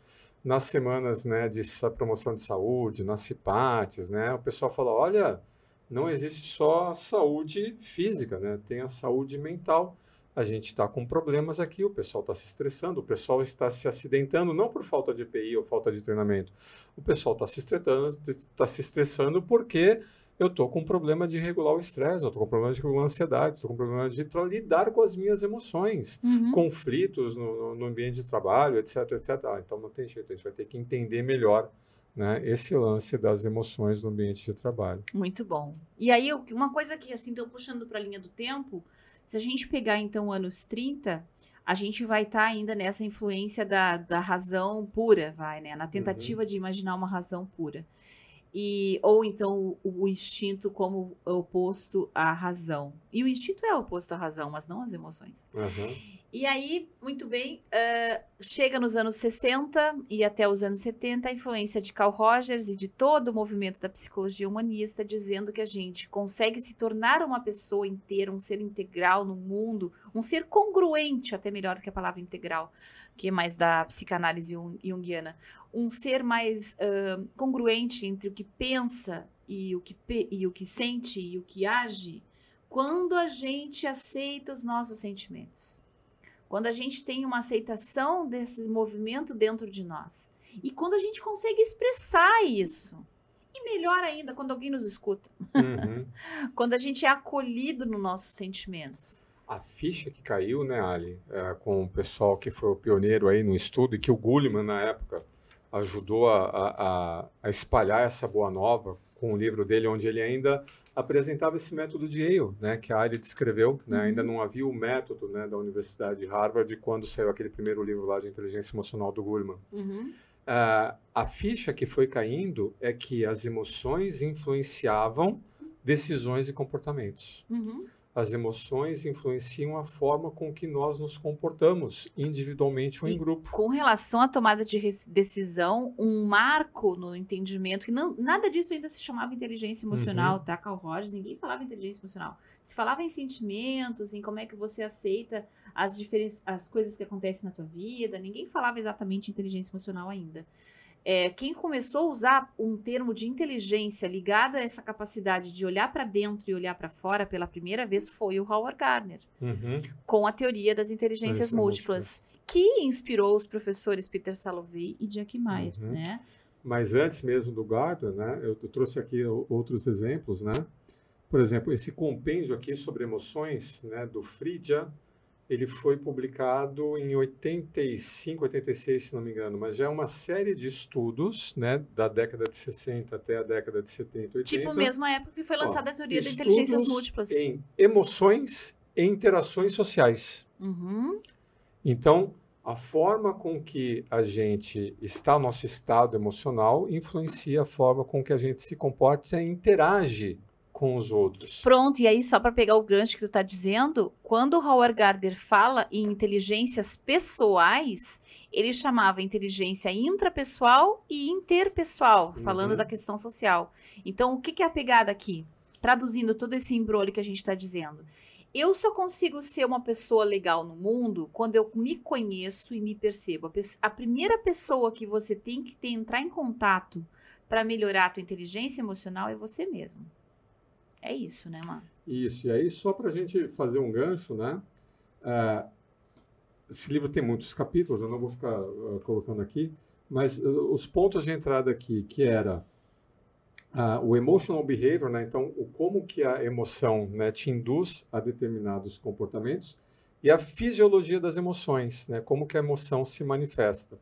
Nas semanas né, de promoção de saúde, nas CIPATES, né, o pessoal fala, olha, não existe só saúde física, né, tem a saúde mental. A gente está com problemas aqui, o pessoal está se estressando, o pessoal está se acidentando, não por falta de EPI ou falta de treinamento. O pessoal está se está se estressando porque eu estou com um problema de regular o estresse, eu estou com um problema de regular a ansiedade, estou com um problema de lidar com as minhas emoções, Uhum. conflitos no, no- ambiente de trabalho, etc, etc. Ah, então não tem jeito, a gente vai ter que entender melhor né, esse lance das emoções no ambiente de trabalho. Muito bom. E aí, uma coisa que, assim, então, puxando para a linha do tempo, se a gente pegar, então, anos 30, a gente vai estar ainda nessa influência da, da razão pura, vai, né? Na tentativa de imaginar uma razão pura. E, ou então o, o instinto como oposto à razão. E o instinto é oposto à razão, mas não às emoções. Aham. E aí, muito bem, ah, chega nos anos 60 e até os anos 70 a influência de Carl Rogers e de todo o movimento da psicologia humanista, dizendo que a gente consegue se tornar uma pessoa inteira, um ser integral no mundo, um ser congruente, até melhor do que a palavra integral, que é mais da psicanálise jung- junguiana. Um ser mais ah, congruente entre o que pensa e o que, e o que sente e o que age, quando a gente aceita os nossos sentimentos quando a gente tem uma aceitação desse movimento dentro de nós e quando a gente consegue expressar isso E melhor ainda, quando alguém nos escuta. Uhum. (laughs) Quando a gente é acolhido nos nossos sentimentos. A ficha que caiu, né, Ali, é, com o pessoal que foi o pioneiro aí no estudo e que o Gulliman, na época, ajudou a, a, a espalhar essa boa nova com o livro dele, onde ele ainda apresentava esse método de Yale, né, que a Ali descreveu. Né, Ainda não havia o método né, da Universidade de Harvard quando saiu aquele primeiro livro lá de inteligência emocional do Gulliman. Ah, a ficha que foi caindo é que as emoções influenciavam decisões e comportamentos. Uhum. As emoções influenciam a forma com que nós nos comportamos, individualmente ou em E grupo. Com relação à tomada de decisão, um marco no entendimento, que não, nada disso ainda se chamava inteligência emocional, tá, Carl Rogers? Ninguém falava em inteligência emocional. Se falava em sentimentos, em como é que você aceita as, diferen- as coisas que acontecem na tua vida. Ninguém falava exatamente em inteligência emocional ainda. É, quem começou a usar um termo de inteligência ligada a essa capacidade de olhar para dentro e olhar para fora pela primeira vez foi o Howard Gardner Uhum. com a teoria das inteligências Inteligências múltiplas, que inspirou os professores Peter Salovey e Jack Meyer, Uhum. né? Mas antes mesmo do Gardner, né, eu, eu trouxe aqui outros exemplos, né? Por exemplo, esse compêndio aqui sobre emoções, né, do Friedja, ele foi publicado em 85, 86, se não me engano, mas já é uma série de estudos, né, da década de 60 até a década de 70, 80. Tipo, mesma época que foi Ó, lançada a teoria estudos inteligências múltiplas. Em emoções e interações sociais. Uhum. Então, a forma com que a gente está, o nosso estado emocional, influencia a forma com que a gente se comporta e interage com os outros. Pronto, e aí só para pegar o gancho que tu tá dizendo, quando o Howard Gardner fala em inteligências pessoais, ele chamava inteligência intrapessoal e interpessoal, falando Uhum. da questão social. Então, o que, que é a pegada aqui? Traduzindo todo esse embrulho que a gente está dizendo. Eu só consigo ser uma pessoa legal no mundo quando eu me conheço e me percebo. A, a primeira pessoa que você tem que ter, entrar em contato para melhorar a tua inteligência emocional é você mesmo. É isso, né, Má? Isso, e aí só para a gente fazer um gancho, né? ah, esse livro tem muitos capítulos, eu não vou ficar ah, colocando aqui, mas ah, os pontos de entrada aqui, que era ah, o emotional behavior, né? Então, o como que a emoção né, te induz a determinados comportamentos e a fisiologia das emoções, né? Como que a emoção se manifesta.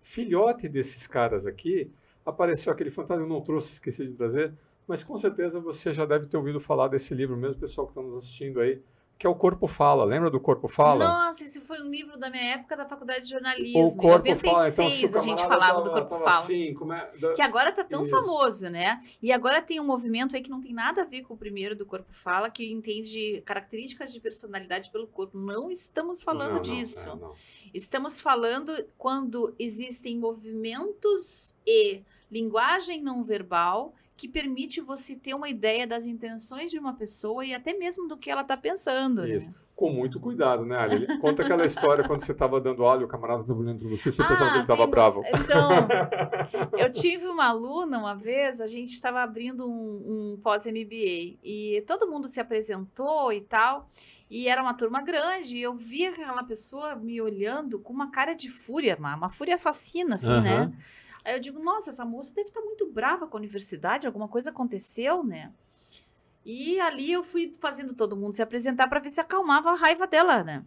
Filhote desses caras aqui, apareceu aquele fantasma, eu não trouxe, esqueci de trazer, mas com certeza você já deve ter ouvido falar desse livro, mesmo pessoal que está nos assistindo aí, que é o Corpo Fala. Lembra do Corpo Fala? Nossa, esse foi um livro da minha época da faculdade de jornalismo. o Corpo em Fala. Então, se 96 o a gente falava do tava- Corpo tava Fala. Assim, como é, da- Que agora tá tão Isso. famoso, né? E agora tem um movimento aí que não tem nada a ver com o primeiro do Corpo Fala, que entende características de personalidade pelo corpo. Não estamos falando Não, não, disso. é, não. Estamos falando quando existem movimentos e linguagem não verbal que permite você ter uma ideia das intenções de uma pessoa e até mesmo do que ela tá pensando, Isso. né? Com muito cuidado, né, Ali? Conta aquela história quando você estava dando aula e o camarada estava olhando para você, você pensava que ele estava Ah, bravo. Então, (laughs) eu tive uma aluna uma vez, a gente estava abrindo um, um pós-MBA e todo mundo se apresentou e tal, e era uma turma grande, e eu vi aquela pessoa me olhando com uma cara de fúria, uma, uma fúria assassina, assim, Aham. né? Aí eu digo, nossa, essa moça deve estar muito brava com a universidade, alguma coisa aconteceu, né? E ali eu fui fazendo todo mundo se apresentar para ver se acalmava a raiva dela, né?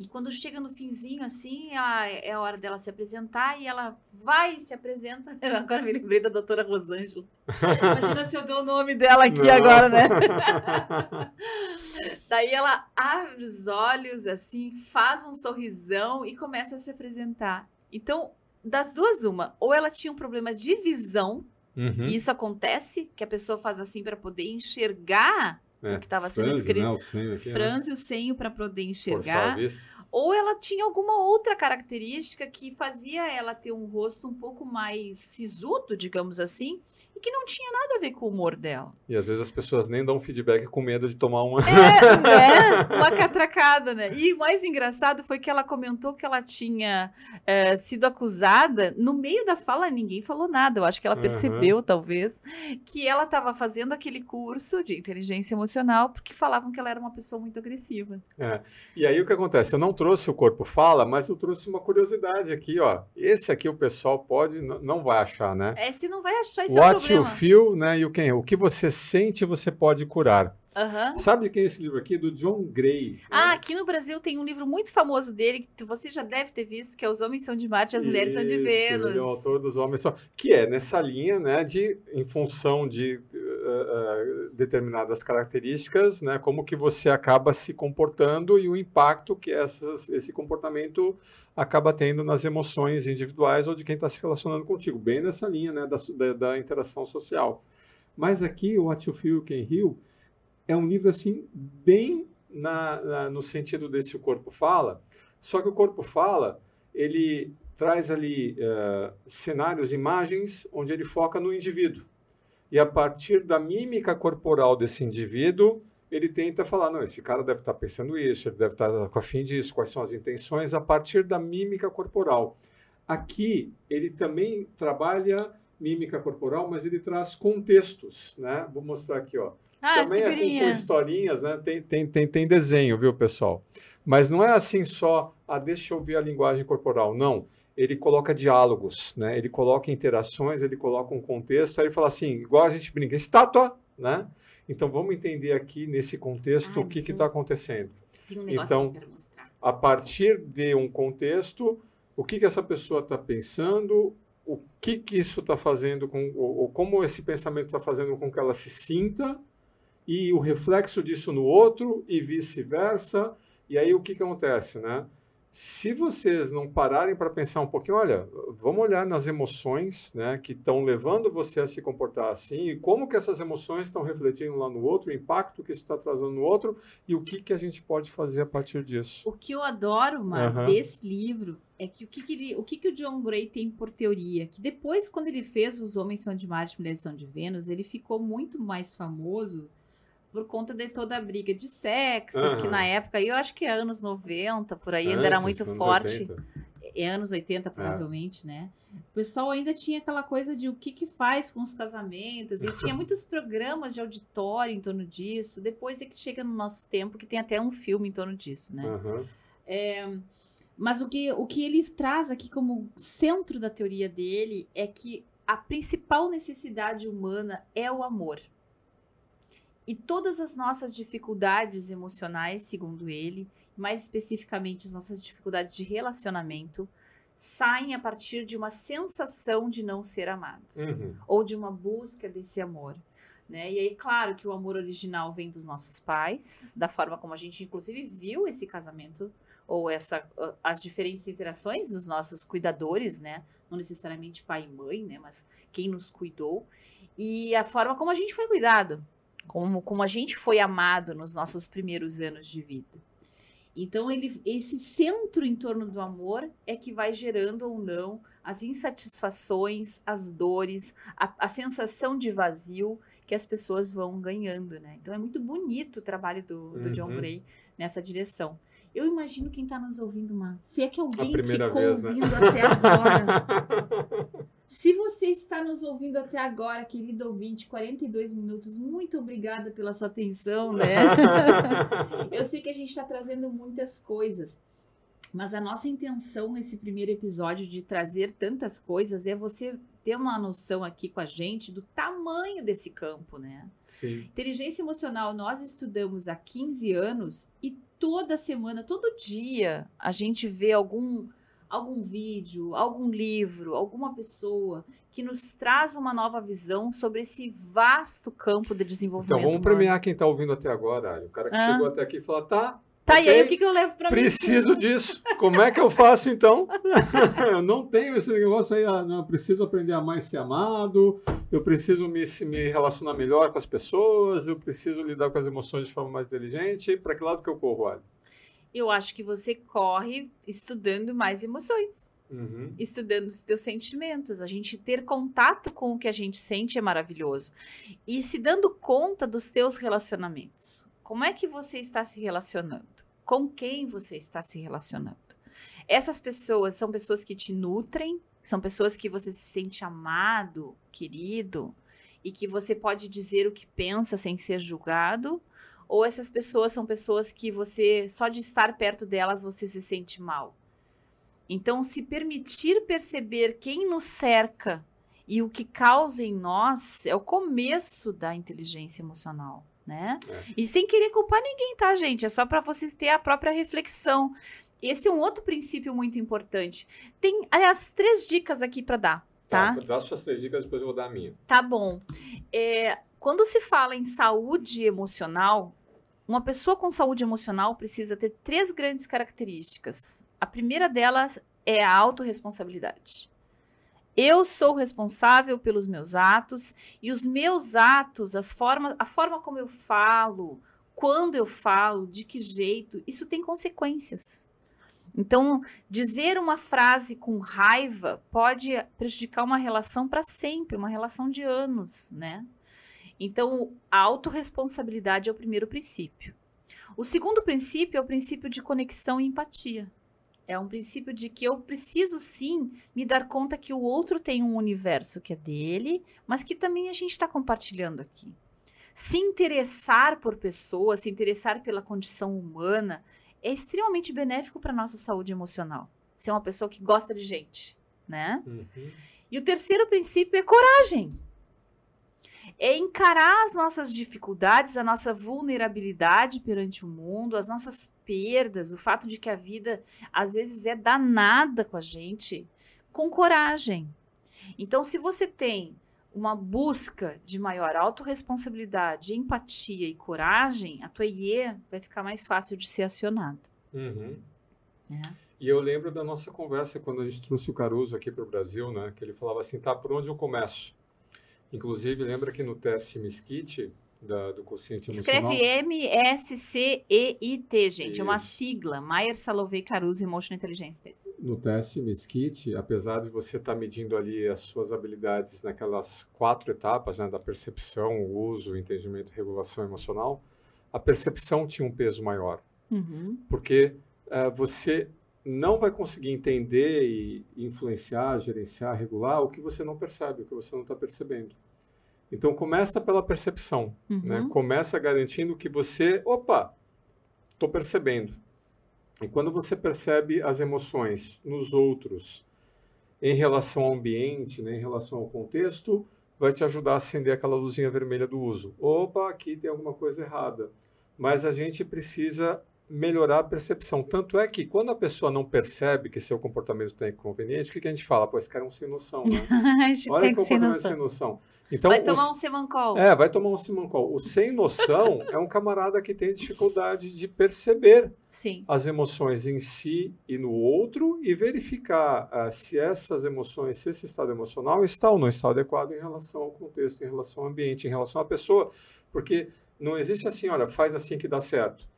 E quando chega no finzinho, assim, ela- é a hora dela se apresentar e ela vai e se apresenta. (laughs) Eu agora me lembrei da doutora Rosângela. (laughs) Imagina se eu dou o nome dela aqui Não. agora, né? (laughs) Daí ela abre os olhos, assim, faz um sorrisão e começa a se apresentar. Então, das duas, uma. Ou ela tinha um problema de visão, Uhum. e isso acontece, que a pessoa faz assim para poder enxergar É, o que estava sendo franze, escrito. né, o senho aqui, né? Franze o senho para poder enxergar ou ela tinha alguma outra característica que fazia ela ter um rosto um pouco mais sisudo, digamos assim, que não tinha nada a ver com o humor dela. E às vezes as pessoas nem dão feedback com medo de tomar uma. É, né? (laughs) Uma catracada, né? E o mais engraçado foi que ela comentou que ela tinha eh, sido acusada. No meio da fala, ninguém falou nada. Eu acho que ela percebeu, talvez, que ela estava fazendo aquele curso de inteligência emocional porque falavam que ela era uma pessoa muito agressiva. E aí o que acontece? Eu não trouxe o corpo fala, mas eu trouxe uma curiosidade aqui, ó. Esse aqui o pessoal pode, não vai achar, né? É, se não vai achar, isso é um Cinema. Feel né, e o Hill. O que você sente, você pode curar. Aham. Sabe quem é esse livro aqui? Do John Gray. Ah, aqui no Brasil tem um livro muito famoso dele, que você já deve ter visto, que é Os Homens São de Marte e as Mulheres São de Isso, Vênus. Ele é o autor dos Homens São... Que é nessa linha, né, de, em função de eh, eh, determinadas características, né, como que você acaba se comportando e o impacto que essas, esse comportamento acaba tendo nas emoções individuais ou de quem está se relacionando contigo. Bem nessa linha, né, da, da, da interação social. Mas aqui, o What You Feel, Can Heal, é um livro assim bem na, na- no sentido desse o corpo fala, só que o corpo fala ele traz ali eh, cenários, imagens onde ele foca no indivíduo e a partir da mímica corporal desse indivíduo ele tenta falar não esse cara deve estar pensando isso, ele deve estar com a fim disso, quais são as intenções a partir da mímica corporal. Aqui ele também trabalha mímica corporal, mas ele traz contextos, né? Vou mostrar aqui, ó Ah, também é com, com historinhas, né? Tem, tem, tem, tem desenho, viu, pessoal? Mas não é assim só, ah, deixa eu ver a linguagem corporal. Não. Ele coloca diálogos, né? Ele coloca interações, ele coloca um contexto, aí ele fala assim, igual a gente brinca, estátua, né? Então vamos entender aqui nesse contexto Ai, o que está acontecendo. Tem um negócio Então, que eu quero mostrar. A partir de um contexto, o que, que essa pessoa está pensando, o que, que isso está fazendo com, ou, ou como esse pensamento está fazendo com que ela se sinta, e o reflexo disso no outro, e vice-versa. E aí o que, que acontece, né? Se vocês não pararem para pensar um pouquinho, olha, vamos olhar nas emoções, né, que estão levando você a se comportar assim, e como que essas emoções estão refletindo lá no outro, o impacto que isso está trazendo no outro, e o que, que a gente pode fazer a partir disso. O que eu adoro, Mar, Aham. desse livro é que o que, que ele, o que, que o John Gray tem por teoria? Que depois, quando ele fez Os Homens São de Marte Mulheres São de Vênus, ele ficou muito mais famoso por conta de toda a briga de sexos, que Aham. na época, eu acho que é anos 90, por aí, ainda era Antes, muito forte. 80. É anos 80, provavelmente, né? O pessoal ainda tinha aquela coisa de o que que faz com os casamentos, e tinha muitos programas de auditório em torno disso. Depois é que chega no nosso tempo, que tem até um filme em torno disso, né? Aham. Mas o que, o que ele traz aqui como centro da teoria dele é que a principal necessidade humana é o amor. E todas as nossas dificuldades emocionais, segundo ele, mais especificamente as nossas dificuldades de relacionamento, saem a partir de uma sensação de não ser amado Uhum. ou de uma busca desse amor. Né? E aí, claro que o amor original vem dos nossos pais, da forma como a gente, inclusive, viu esse casamento, ou essa, ah, as diferentes interações dos nossos cuidadores, né? Não necessariamente pai e mãe, né? Mas quem nos cuidou. E a forma como a gente foi cuidado, como, como a gente foi amado nos nossos primeiros anos de vida. Então, ele, esse centro em torno do amor é que vai gerando ou não as insatisfações, as dores, a, a sensação de vazio que as pessoas vão ganhando, né? Então é muito bonito o trabalho do, do John Uhum. Gray nessa direção. Eu imagino quem está nos ouvindo, Mar. Se é que alguém ficou vez, né? ouvindo até agora. (laughs) Se você está nos ouvindo até agora, querido ouvinte, 42 minutos, muito obrigada pela sua atenção, né? (laughs) Eu sei que a gente está trazendo muitas coisas, mas a nossa intenção nesse primeiro episódio de trazer tantas coisas é você ter uma noção aqui com a gente do tamanho desse campo, né? Sim. Inteligência emocional nós estudamos há 15 anos e toda semana, todo dia, a gente vê algum algum vídeo, algum livro, alguma pessoa que nos traz uma nova visão sobre esse vasto campo de desenvolvimento. Então vamos humano. premiar quem está ouvindo até agora. Ari. O cara que Ah. chegou até aqui e falou: tá, Tá, e aí o que, que eu levo pra mim? preciso disso. Como é que eu faço então? (laughs) eu não tenho esse negócio aí, ah, não, eu preciso aprender a mais ser amado, eu preciso me, me relacionar melhor com as pessoas, eu preciso lidar com as emoções de forma mais inteligente. Para que lado que eu corro, Ali? Eu acho que você corre estudando mais emoções, Uhum. estudando os teus sentimentos. A gente ter contato com o que a gente sente é maravilhoso. E se dando conta dos teus relacionamentos. Como é que você está se relacionando? Com quem você está se relacionando? Essas pessoas são pessoas que te nutrem, são pessoas que você se sente amado, querido, e que você pode dizer o que pensa sem ser julgado, ou essas pessoas são pessoas que você só de estar perto delas você se sente mal. Então, se permitir perceber quem nos cerca E o que causa em nós é o começo da inteligência emocional, né? É. E sem querer culpar ninguém, tá, gente? É só para você ter a própria reflexão. Esse é um outro princípio muito importante. Tem, aliás, três dicas aqui para dar, tá? tá? Dá suas três dicas, depois eu vou dar a minha. Tá bom. É, quando se fala em saúde emocional, uma pessoa com saúde emocional precisa ter três grandes características. A primeira delas é a autorresponsabilidade. Eu sou responsável pelos meus atos e os meus atos, as formas, a forma como eu falo, quando eu falo, de que jeito, isso tem consequências. Então, dizer uma frase com raiva pode prejudicar uma relação para sempre, uma relação de anos, né? Então, a autorresponsabilidade é o primeiro princípio. O segundo princípio é o princípio de conexão e empatia. É um princípio de que eu preciso sim me dar conta que o outro tem um universo que é dele, mas que também a gente está compartilhando aqui. Se interessar por pessoas, se interessar pela condição humana, é extremamente benéfico para nossa saúde emocional. Ser uma pessoa que gosta de gente, né? Uhum. E o terceiro princípio é coragem. É encarar as nossas dificuldades, a nossa vulnerabilidade perante o mundo, as nossas perdas, o fato de que a vida às vezes é danada com a gente, com coragem. Então, se você tem uma busca de maior autorresponsabilidade, empatia e coragem, a tua IE vai ficar mais fácil de ser acionada. Uhum. É. E eu lembro da nossa conversa quando a gente trouxe o Caruso aqui para o Brasil, né? Que ele falava assim, tá, por onde eu começo? Inclusive, lembra que no teste Mesquite, da, do consciente emocional. Escreve M-S-C-E-I-T, gente. Isso. É uma sigla. Maier Salovey Caruso Emotional Intelligence Test. No teste Mesquite, apesar de você estar tá medindo ali as suas habilidades naquelas quatro etapas, né, da percepção, uso, entendimento regulação emocional, a percepção tinha um peso maior. Uhum. Porque uh, você não vai conseguir entender e influenciar, gerenciar, regular o que você não percebe, o que você não está percebendo. Então começa pela percepção, né? uhum. né? Começa garantindo que você, opa, estou percebendo. E quando você percebe as emoções nos outros em relação ao ambiente, né, em relação ao contexto, vai te ajudar a acender aquela luzinha vermelha do uso. Opa, aqui tem alguma coisa errada. Mas a gente precisa melhorar a percepção. Tanto é que quando a pessoa não percebe que seu comportamento está inconveniente, o que, que a gente fala? Pô, esse cara é um sem noção, né? (laughs) Olha que comportamento sem noção. Então, vai tomar um semancol. É, vai tomar um semancol. O sem noção (laughs) é um camarada que tem dificuldade de perceber Sim. as emoções em si e no outro e verificar uh, se essas emoções, se esse estado emocional está ou não está adequado em relação ao contexto, em relação ao ambiente, em relação à pessoa. Porque não existe assim, olha, faz assim que dá certo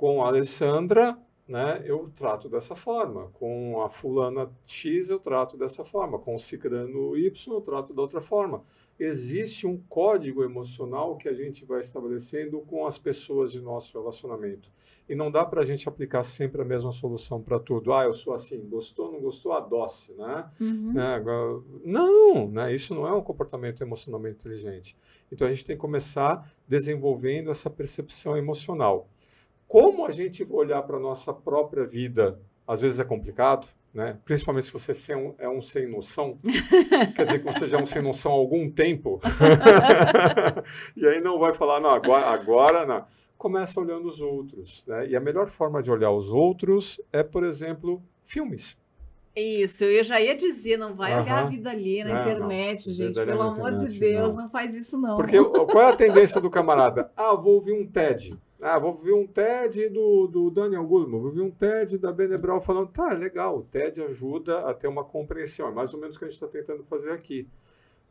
com a Alessandra, né, eu trato dessa forma. Com a fulana X, eu trato dessa forma. Com o cicrano Y, eu trato da outra forma. Existe um código emocional que a gente vai estabelecendo com as pessoas de nosso relacionamento. E não dá para a gente aplicar sempre a mesma solução para tudo. Ah, eu sou assim, gostou, não gostou, adoce, né? Uhum. né? Não, né? isso não é um comportamento emocionalmente inteligente. Então, a gente tem que começar desenvolvendo essa percepção emocional como a gente olhar para a nossa própria vida, às vezes é complicado, né? principalmente se você é um, é um sem noção, (laughs) quer dizer que você já é um sem noção há algum tempo, (laughs) e aí não vai falar, não, agora, agora não. Começa olhando os outros. Né? E a melhor forma de olhar os outros é, por exemplo, filmes. Isso, eu já ia dizer, não vai uhum. olhar a vida ali na internet, não, gente. Pelo amor internet, de Deus, não. não. faz isso, não. Porque qual é a tendência do camarada? Ah, vou ouvir um TED. Ah, vou ver um TED do, do Daniel Goleman, vou ver um TED da Benebral falando, tá, legal, o TED ajuda a ter uma compreensão, é mais ou menos o que a gente está tentando fazer aqui.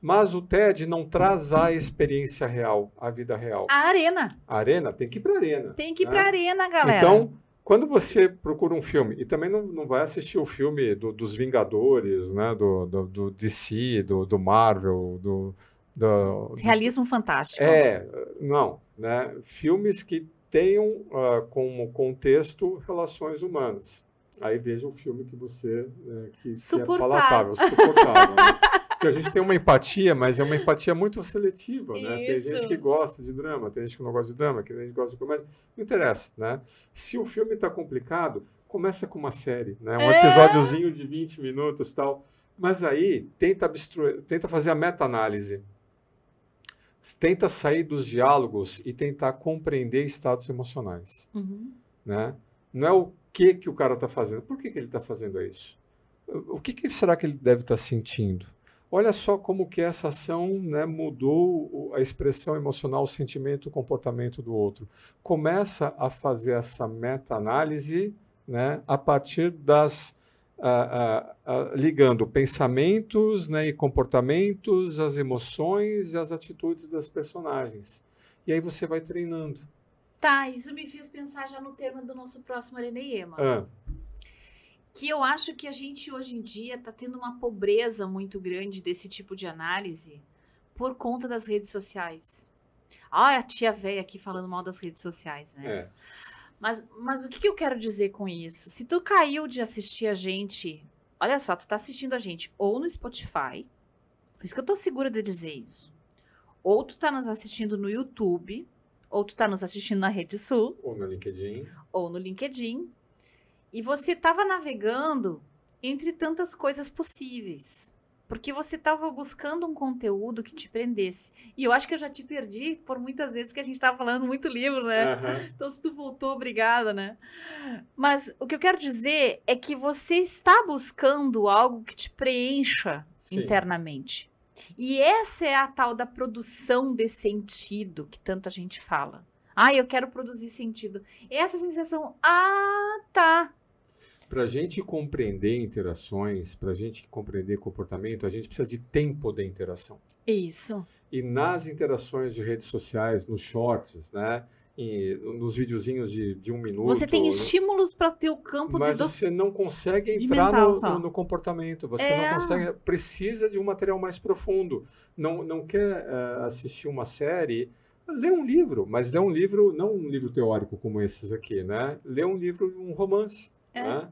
Mas o TED não traz a experiência real, a vida real. A arena. A arena, tem que ir para arena. Tem que ir né? para arena, galera. Então, quando você procura um filme, e também não, não vai assistir o filme do, dos Vingadores, né, do, do, do DC, do, do Marvel, do, do... Realismo fantástico. É, não, né, filmes que tenham uh, como contexto relações humanas. Aí veja o filme que você né, que, que, é palatável, suportável. né? Porque a gente tem uma empatia, mas é uma empatia muito seletiva, né? Tem gente que gosta de drama, tem gente que não gosta de drama, tem gente que gosta de comédia. Não interessa, né? Se o filme está complicado, começa com uma série, né? Um é. episódiozinho de 20 minutos tal. Mas aí tenta, abstruir, tenta fazer a meta-análise. Tenta sair dos diálogos e tentar compreender estados emocionais. Uhum. Né? Não é o que, que o cara está fazendo. Por que, que ele está fazendo isso? O que, que, será que ele deve estar tá sentindo? Olha só como que essa ação né, mudou a expressão emocional, o sentimento, o comportamento do outro. Começa a fazer essa meta-análise né, a partir das ligando pensamentos né, e comportamentos, as emoções e as atitudes das personagens. E aí você vai treinando. Tá, isso me fez pensar já no tema do nosso próximo Areneema. Ah. Que eu acho que a gente hoje em dia está tendo uma pobreza muito grande desse tipo de análise por conta das redes sociais. Ah, a tia velha aqui falando mal das redes sociais, né? É. Mas, mas o que, que eu quero dizer com isso? Se tu caiu de assistir a gente, olha só, tu tá assistindo a gente ou no Spotify, por isso que eu tô segura de dizer isso. Ou tu tá nos assistindo no YouTube, ou tu tá nos assistindo na Rede Sul. Ou no LinkedIn. Ou no LinkedIn. E você tava navegando entre tantas coisas possíveis. Porque você estava buscando um conteúdo que te prendesse. E eu acho que eu já te perdi por muitas vezes, porque a gente estava falando muito livro, né? Uhum. Então, se tu voltou, obrigada, né? Mas o que eu quero dizer é que você está buscando algo que te preencha Sim. internamente. E essa é a tal da produção de sentido que tanta gente fala. Ah, eu quero produzir sentido. Essa sensação, ah, tá. Para a gente compreender interações, para a gente compreender comportamento, a gente precisa de tempo de interação. Isso. E nas interações de redes sociais, nos shorts, né? E nos videozinhos de, de um minuto. Você tem estímulos para ter o campo mas de você não consegue entrar no, no, no, comportamento. Você é. não consegue. Precisa de um material mais profundo. Não, não quer uh, assistir uma série. Lê um livro, mas lê um livro, não um livro teórico como esses aqui, né? Lê um livro, um romance. É. Né?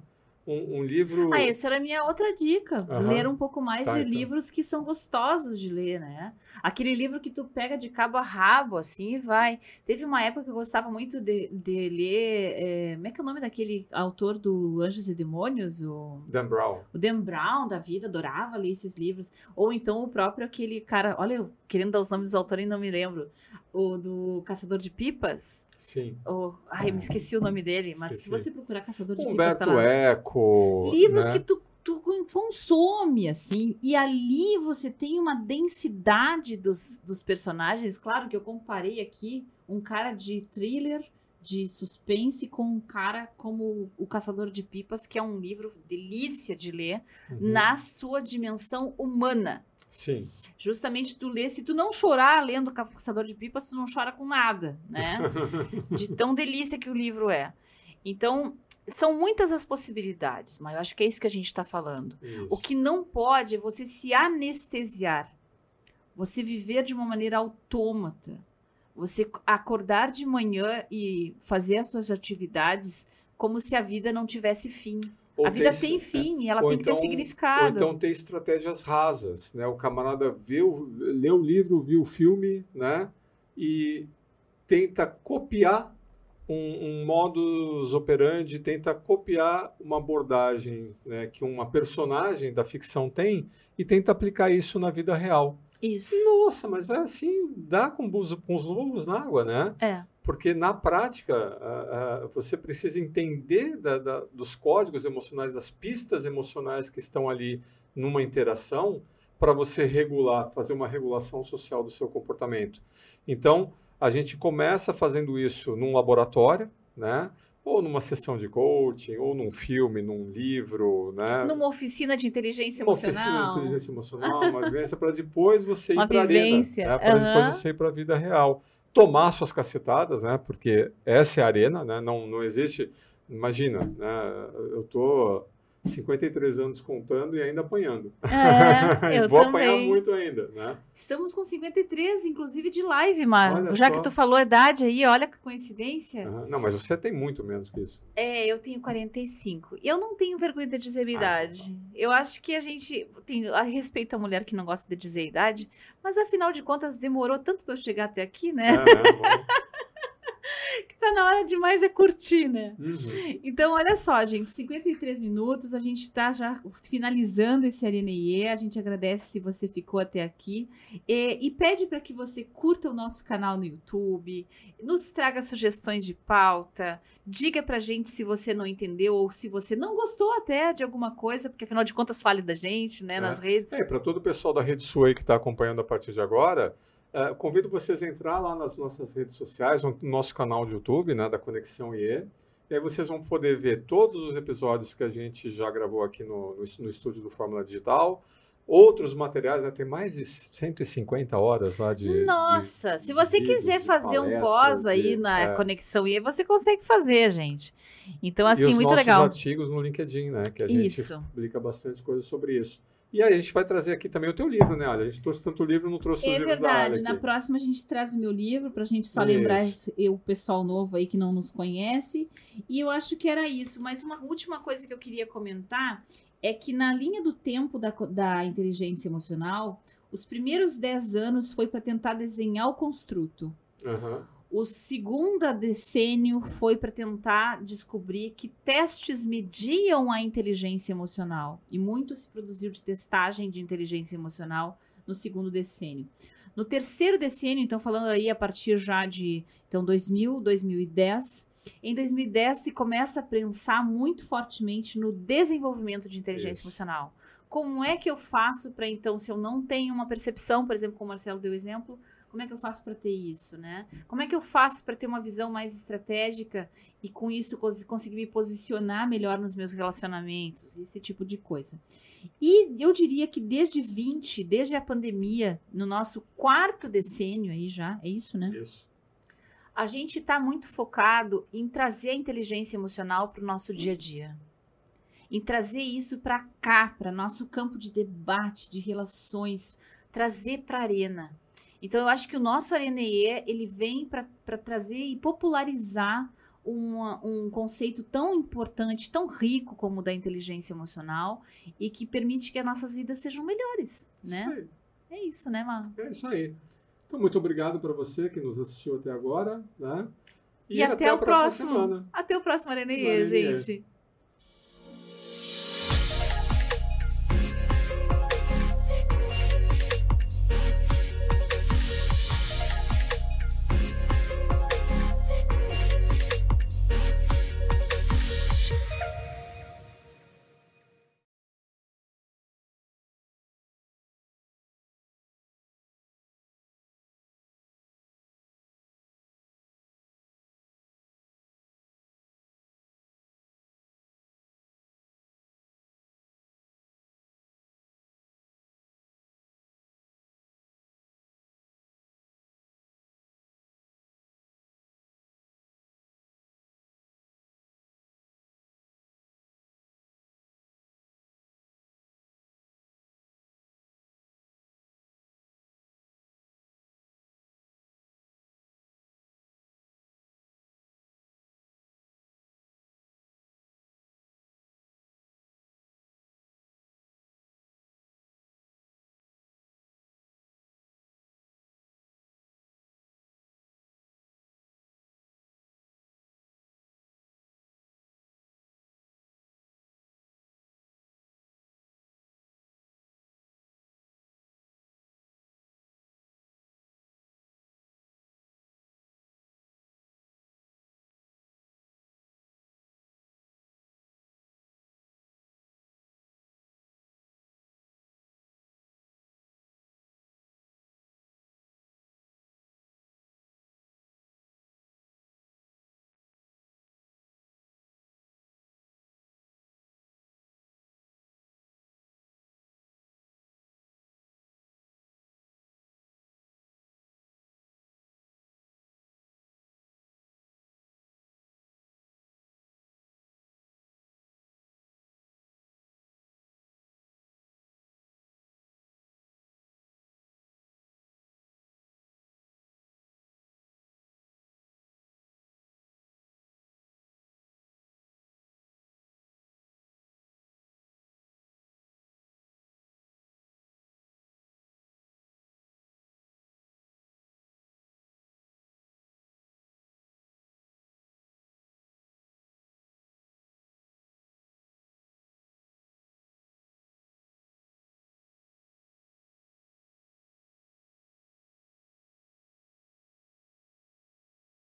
Um, um, livro. Ah, essa era a minha outra dica. Uhum. Ler um pouco mais tá, de então. livros que são gostosos de ler, né? Aquele livro que tu pega de cabo a rabo, assim, e vai. Teve uma época que eu gostava muito de, de ler. É, como é que é o nome daquele autor do Anjos e Demônios? O Dan Brown. O Dan Brown da vida, adorava ler esses livros. Ou então o próprio aquele cara. Olha, eu querendo dar os nomes dos autores e não me lembro. O do Caçador de Pipas. Sim. O, ai, eu me esqueci o nome dele, mas esqueci. se você procurar Caçador de Humberto Pipas, tá lá. Eco. Livros né? que tu, tu consome, assim, e ali você tem uma densidade dos, dos personagens. Claro que eu comparei aqui um cara de thriller, de suspense, com um cara como O Caçador de Pipas, que é um livro delícia de ler, Uhum. na sua dimensão humana. Sim. Justamente tu lê, se tu não chorar lendo Caçador de Pipas, tu não chora com nada, né? (laughs) de tão delícia que o livro é. Então, são muitas as possibilidades, mas eu acho que é isso que a gente está falando. Isso. O que não pode é você se anestesiar, você viver de uma maneira autômata, você acordar de manhã e fazer as suas atividades como se a vida não tivesse fim. A vida ter- tem fim e ela tem que ter então- significado. Ou então ter estratégias rasas, né? O camarada vê o, lê o livro, viu o filme, né? E tenta copiar um, um modus operandi, tenta copiar uma abordagem né, que uma personagem da ficção tem e tenta aplicar isso na vida real. Isso. Nossa, mas vai assim, dá com, com os lobos na água, né? É. Porque na prática você precisa entender da- da- dos códigos emocionais, das pistas emocionais que estão ali numa interação para você regular, fazer uma regulação social do seu comportamento. Então a gente começa fazendo isso num laboratório, né? Ou numa sessão de coaching, ou num filme, num livro, né? Numa oficina de inteligência uma oficina de emocional. inteligência emocional, uma vivência para depois você (laughs) ir Uma para a arena, né? para aham. depois você ir para a vida real. Tomar suas cacetadas, né? Porque essa é a arena, né? Não, não existe. Imagina, né? Eu tô 53 anos contando e ainda apanhando. É, (laughs) eu vou também. apanhar muito ainda, né? Estamos com 53, inclusive de live. Olha Já só. que tu falou a idade aí, olha que coincidência. Não, mas você tem muito menos que isso. É, eu tenho 45. Eu não tenho vergonha de dizer minha Ah, idade. Eu acho que a gente tem a respeito a mulher que não gosta de dizer idade, mas afinal de contas demorou tanto para eu chegar até aqui, né? É, né? (laughs) (laughs) Que tá na hora demais é curtir, né? Uhum. Então, olha só, gente, 53 minutos, a gente tá já finalizando esse Arena IE, a gente agradece se você ficou até aqui e, e pede para que você curta o nosso canal no YouTube, nos traga sugestões de pauta, diga pra gente se você não entendeu ou se você não gostou até de alguma coisa, porque afinal de contas fale da gente, né, É. nas redes. É, para todo o pessoal da Rede aí que está acompanhando a partir de agora, eh, convido vocês a entrar lá nas nossas redes sociais, no nosso canal de YouTube, né, da Conexão IE. E aí vocês vão poder ver todos os episódios que a gente já gravou aqui no, no, no estúdio do Fórmula Digital. Outros materiais, né, tem mais de 150 horas lá de. Nossa, de- se você de vídeos, quiser fazer um pós aí de- na é. Conexão IE, você consegue fazer, gente. Então, e assim, os muito nossos legal. artigos no LinkedIn, né? Que a gente Isso. publica bastante coisa sobre isso. E aí a gente vai trazer aqui também o teu livro, né, Olha? A gente trouxe tanto livro, não trouxe os É livros da área verdade. Na aqui. próxima a gente traz o meu livro pra gente só Isso. lembrar o pessoal novo aí que não nos conhece. E eu acho que era isso. Mas uma última coisa que eu queria comentar é que na linha do tempo da, da inteligência emocional, os primeiros 10 anos foi para tentar desenhar o construto. Aham. O segundo decênio foi para tentar descobrir que testes mediam a inteligência emocional. E muito se produziu de testagem de inteligência emocional no segundo decênio. No terceiro decênio, então falando aí a partir já de então 2000, 2010, em 2010 se começa a pensar muito fortemente no desenvolvimento de inteligência Isso. emocional. Como é que eu faço para então, se eu não tenho uma percepção, por exemplo, como o Marcelo deu exemplo, como é que eu faço para ter isso, né? Como é que eu faço para ter uma visão mais estratégica e com isso cons- conseguir me posicionar melhor nos meus relacionamentos, esse tipo de coisa. E eu diria que desde 20, desde a pandemia, no nosso quarto decênio aí já, é isso, né? Isso. A gente está muito focado em trazer a inteligência emocional para o nosso dia a dia. Em trazer isso para cá, para nosso campo de debate, de relações, trazer para a arena. Então, eu acho que o nosso EE, ele vem para trazer e popularizar uma- um conceito tão importante, tão rico como o da inteligência emocional e que permite que as nossas vidas sejam melhores, né? Isso. É isso, né, Mar? É isso aí. Então, muito obrigado para você que nos assistiu até agora, né? E até o a próxima próximo. semana. Até o próximo EE. gente.